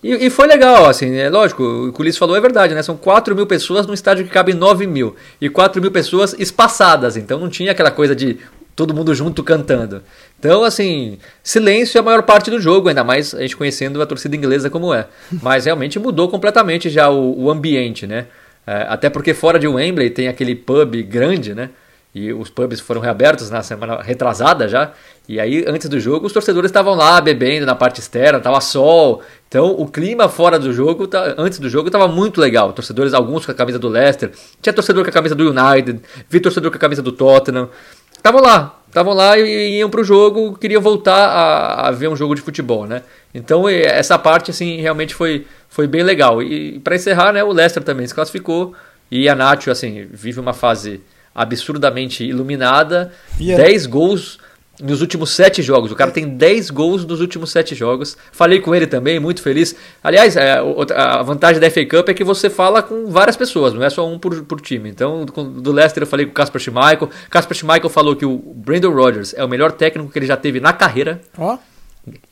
E, e, foi legal, assim, é lógico, o que o falou é verdade, né? São 4 mil pessoas num estádio que cabe 9 mil. E 4 mil pessoas espaçadas, então não tinha aquela coisa de todo mundo junto cantando. Então, assim, silêncio é a maior parte do jogo, ainda mais a gente conhecendo a torcida inglesa como é. Mas realmente mudou completamente já o, o ambiente, né? É, até porque fora de Wembley tem aquele pub grande, né? E os pubs foram reabertos na semana retrasada já. E aí, antes do jogo, os torcedores estavam lá bebendo na parte externa, tava sol. Então, o clima fora do jogo, tá, antes do jogo, estava muito legal. Torcedores, alguns com a camisa do Leicester, tinha torcedor com a camisa do United, vi torcedor com a camisa do Tottenham. Estavam lá, estavam lá e iam para o jogo, queriam voltar a, a, ver um jogo de futebol, né? Então essa parte assim realmente foi, foi bem legal. E para encerrar, né, o Leicester também se classificou e a Nacho assim vive uma fase absurdamente iluminada, yeah. 10 gols nos últimos sete jogos. O cara tem 10 gols nos últimos sete jogos. Falei com ele também, muito feliz. Aliás, é, a vantagem da FA Cup é que você fala com várias pessoas, não é só um por, por time. Então, do Leicester eu falei com o Casper Schmeichel. Casper Schmeichel falou que o Brandon Rodgers é o melhor técnico que ele já teve na carreira. Ó.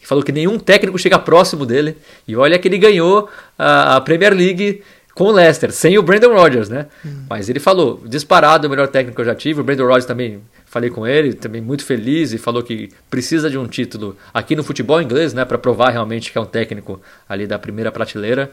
Falou que nenhum técnico chega próximo dele. E olha que ele ganhou a Premier League com o Leicester, sem o Brandon Rodgers, né? Hum. Mas ele falou, disparado, o melhor técnico que eu já tive. O Brandon Rodgers também falei com ele, também muito feliz e falou que precisa de um título aqui no futebol inglês, né, para provar realmente que é um técnico ali da primeira prateleira.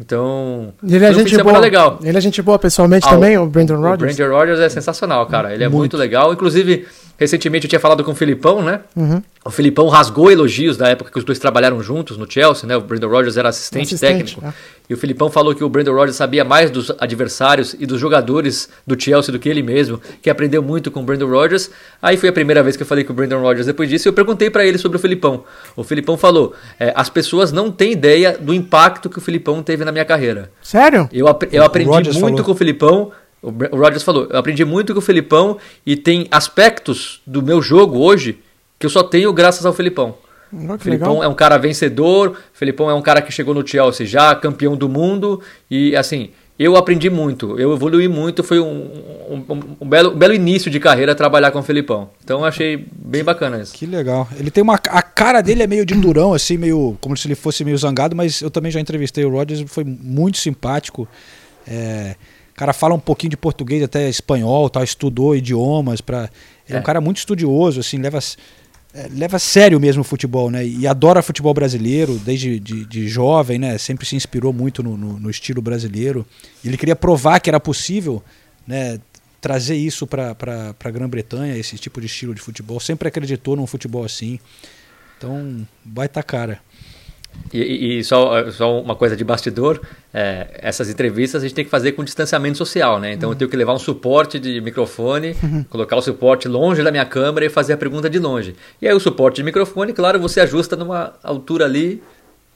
Então, ele é gente boa. legal. Ele é gente boa pessoalmente ah, também, o Brandon Rodgers. O Brandon Rodgers é sensacional, cara. Ele é muito, muito legal. Inclusive, Recentemente eu tinha falado com o Filipão, né? Uhum. O Filipão rasgou elogios da época que os dois trabalharam juntos no Chelsea, né? O Brandon Rodgers era assistente, assistente técnico. É. E o Filipão falou que o Brandon Rodgers sabia mais dos adversários e dos jogadores do Chelsea do que ele mesmo, que aprendeu muito com o Brandon Rodgers. Aí foi a primeira vez que eu falei com o Brandon Rodgers depois disso e eu perguntei para ele sobre o Filipão. O Filipão falou: é, as pessoas não têm ideia do impacto que o Filipão teve na minha carreira. Sério? Eu, eu aprendi muito falou. com o Filipão o Rogers falou: eu aprendi muito com o Felipão e tem aspectos do meu jogo hoje que eu só tenho graças ao Felipão. Oh, Felipão legal. é um cara vencedor, o Felipão é um cara que chegou no Chelsea já campeão do mundo e assim. Eu aprendi muito, eu evolui muito, foi um, um, um, belo, um belo início de carreira trabalhar com o Felipão. Então eu achei bem bacana isso. Que legal. Ele tem uma. A cara dele é meio de durão, assim, meio. como se ele fosse meio zangado, mas eu também já entrevistei o Rodgers, foi muito simpático. É, cara fala um pouquinho de português, até espanhol, tal, estudou idiomas para Ele é. é um cara muito estudioso, assim, leva é, leva a sério mesmo o futebol, né? E adora futebol brasileiro, desde de, de jovem, né? Sempre se inspirou muito no, no, no, estilo brasileiro. Ele queria provar que era possível, né? Trazer isso para a Grã-Bretanha, esse tipo de estilo de futebol. Sempre acreditou num futebol assim. Então, baita cara. E, e, só, só uma coisa de bastidor, é, essas entrevistas a gente tem que fazer com distanciamento social, né? Então uhum. eu tenho que levar um suporte de microfone, uhum. colocar o suporte longe da minha câmera e fazer a pergunta de longe. E aí o suporte de microfone, claro, você ajusta numa altura ali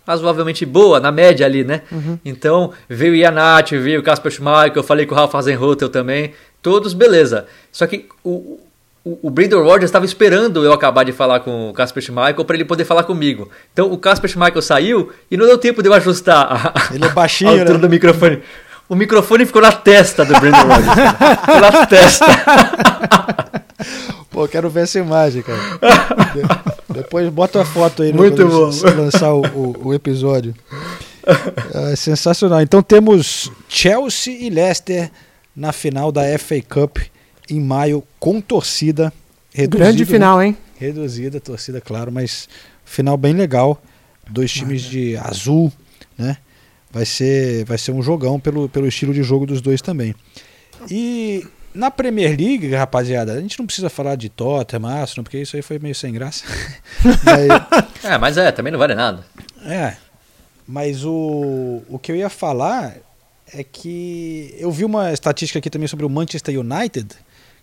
razoavelmente boa, na média ali, né? Uhum. Então veio o Ianati, veio o Casper Schmeichel, eu falei com o Ralf Hasenhutel também, todos beleza. Só que o, o, o Brandon Rogers estava esperando eu acabar de falar com o Casper Schmeichel para ele poder falar comigo. Então o Casper Schmeichel saiu e não deu tempo de eu ajustar a, ele é baixinho, a altura né? do microfone. O microfone ficou na testa do Brandon Rogers. ficou na testa. [laughs] Pô, quero ver essa imagem, cara. De, depois bota a foto aí Muito bom. lançar o, o, o episódio. É sensacional. Então temos Chelsea e Leicester na final da FA Cup em maio com torcida reduzida. Grande final, hein? Reduzida, torcida, claro, mas final bem legal. Dois times de azul, né? Vai ser, vai ser um jogão pelo, pelo estilo de jogo dos dois também. E na Premier League, rapaziada, a gente não precisa falar de Tottenham, Arsenal, porque isso aí foi meio sem graça. [laughs] mas, é, mas é, também não vale nada. É. Mas o, o que eu ia falar é que eu vi uma estatística aqui também sobre o Manchester United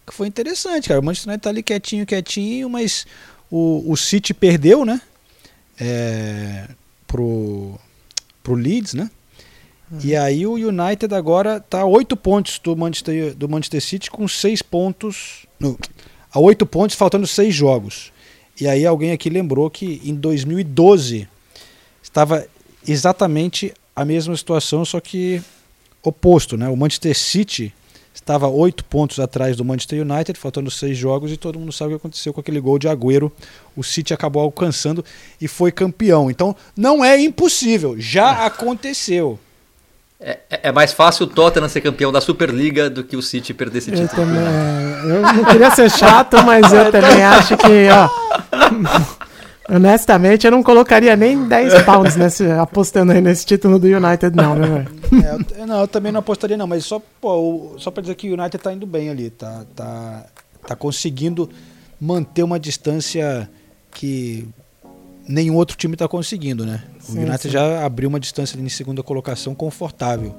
que foi interessante, cara. O Manchester United tá ali quietinho, quietinho, mas o, o City perdeu, né? É, pro, pro Leeds, né? Uhum. E aí o United agora tá a 8 pontos do Manchester, do Manchester City com 6 pontos. No, a 8 pontos, faltando 6 jogos. E aí alguém aqui lembrou que em 2012 estava exatamente a mesma situação, só que oposto, né? O Manchester City estava oito pontos atrás do Manchester United, faltando seis jogos, e todo mundo sabe o que aconteceu com aquele gol de Agüero. O City acabou alcançando e foi campeão. Então não é impossível, já aconteceu. É, é, é mais fácil o Tottenham ser campeão da Superliga do que o City perder esse título. Eu, também, é, eu não queria ser chato, mas eu [laughs] também acho que, ó, [laughs] Honestamente, eu não colocaria nem 10 [laughs] pounds nesse, apostando aí nesse título do United, não, né, velho? É, não, eu também não apostaria, não, mas só, pô, só pra dizer que o United tá indo bem ali, tá, tá, tá conseguindo manter uma distância que nenhum outro time está conseguindo, né? O sim, United sim. já abriu uma distância em segunda colocação confortável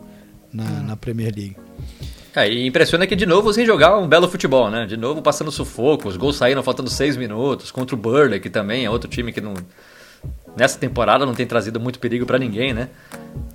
na, hum. na Premier League. É, e impressiona que de novo sem jogar um belo futebol, né? De novo passando sufoco, os gols saíram faltando seis minutos, contra o Burley, que também é outro time que não. Nessa temporada não tem trazido muito perigo para ninguém, né?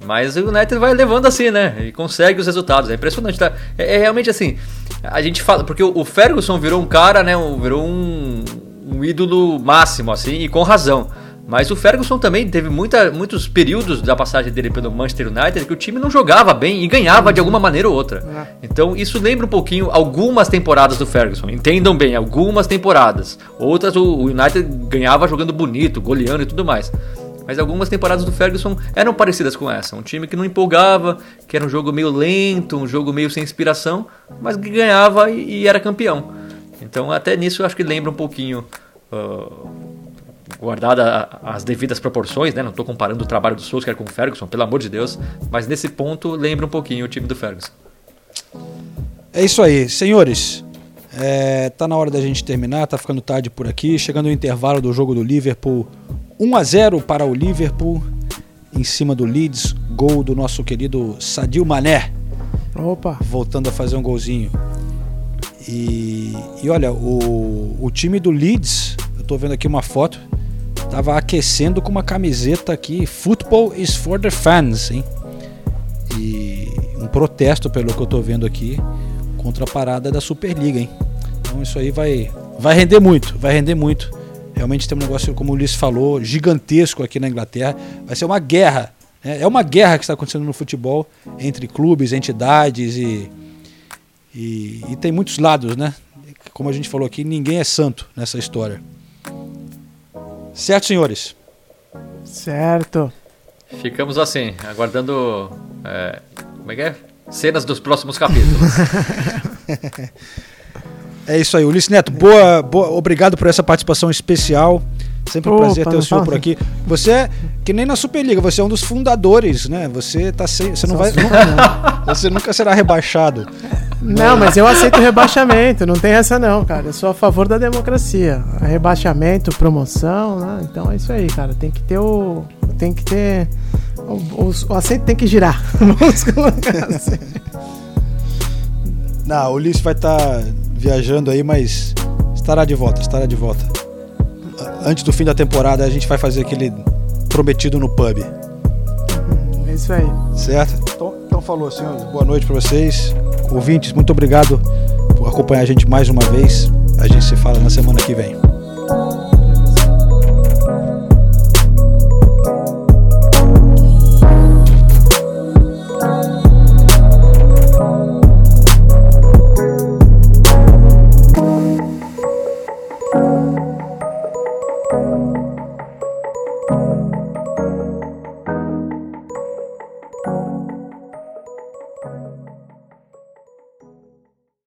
Mas o United vai levando assim, né? E consegue os resultados. É impressionante, tá? É, é realmente assim. A gente fala. Porque o Ferguson virou um cara, né? Virou um, um ídolo máximo, assim, e com razão. Mas o Ferguson também teve muita, muitos períodos da passagem dele pelo Manchester United que o time não jogava bem e ganhava de alguma maneira ou outra. É. Então isso lembra um pouquinho algumas temporadas do Ferguson. Entendam bem, algumas temporadas. Outras o United ganhava jogando bonito, goleando e tudo mais. Mas algumas temporadas do Ferguson eram parecidas com essa. Um time que não empolgava, que era um jogo meio lento, um jogo meio sem inspiração, mas que ganhava e, e era campeão. Então até nisso eu acho que lembra um pouquinho. Uh, guardada as devidas proporções, né? Não estou comparando o trabalho do Solskjaer com o Ferguson, pelo amor de Deus, mas nesse ponto lembra um pouquinho o time do Ferguson. É isso aí, senhores. É, tá na hora da gente terminar, tá ficando tarde por aqui, chegando o intervalo do jogo do Liverpool, 1 a 0 para o Liverpool em cima do Leeds, gol do nosso querido Sadio Mané. Opa, voltando a fazer um golzinho. E, e olha, o, o time do Leeds, eu tô vendo aqui uma foto, Tava aquecendo com uma camiseta aqui, Football is for the fans, hein? E um protesto, pelo que eu tô vendo aqui, contra a parada da Superliga, hein? Então isso aí vai, vai render muito, vai render muito. Realmente tem um negócio, como o Ulisses falou, gigantesco aqui na Inglaterra. Vai ser uma guerra. Né? É uma guerra que está acontecendo no futebol entre clubes, entidades e, e, e tem muitos lados, né? Como a gente falou aqui, ninguém é santo nessa história. Certo, senhores? Certo. Ficamos assim, aguardando. É, como é que é? Cenas dos próximos capítulos. [laughs] É isso aí, Ulisses Neto, boa, boa, obrigado por essa participação especial. Sempre um Opa, prazer ter o senhor por aqui. Você é que nem na Superliga, você é um dos fundadores, né? Você tá sem, você não Só vai, sou, [laughs] você nunca será rebaixado. Não, mas eu aceito rebaixamento, não tem essa não, cara. Eu sou a favor da democracia. Rebaixamento, promoção, né? Então é isso aí, cara. Tem que ter o. Tem que ter. O, o, o assento tem que girar. [laughs] Vamos colocar assim. Não, o Ulisses vai estar viajando aí, mas estará de volta, estará de volta. Antes do fim da temporada a gente vai fazer aquele prometido no pub, É isso aí. certo? Então, então falou, senhores. Boa noite para vocês. Ouvintes, muito obrigado por acompanhar a gente mais uma vez. A gente se fala na semana que vem.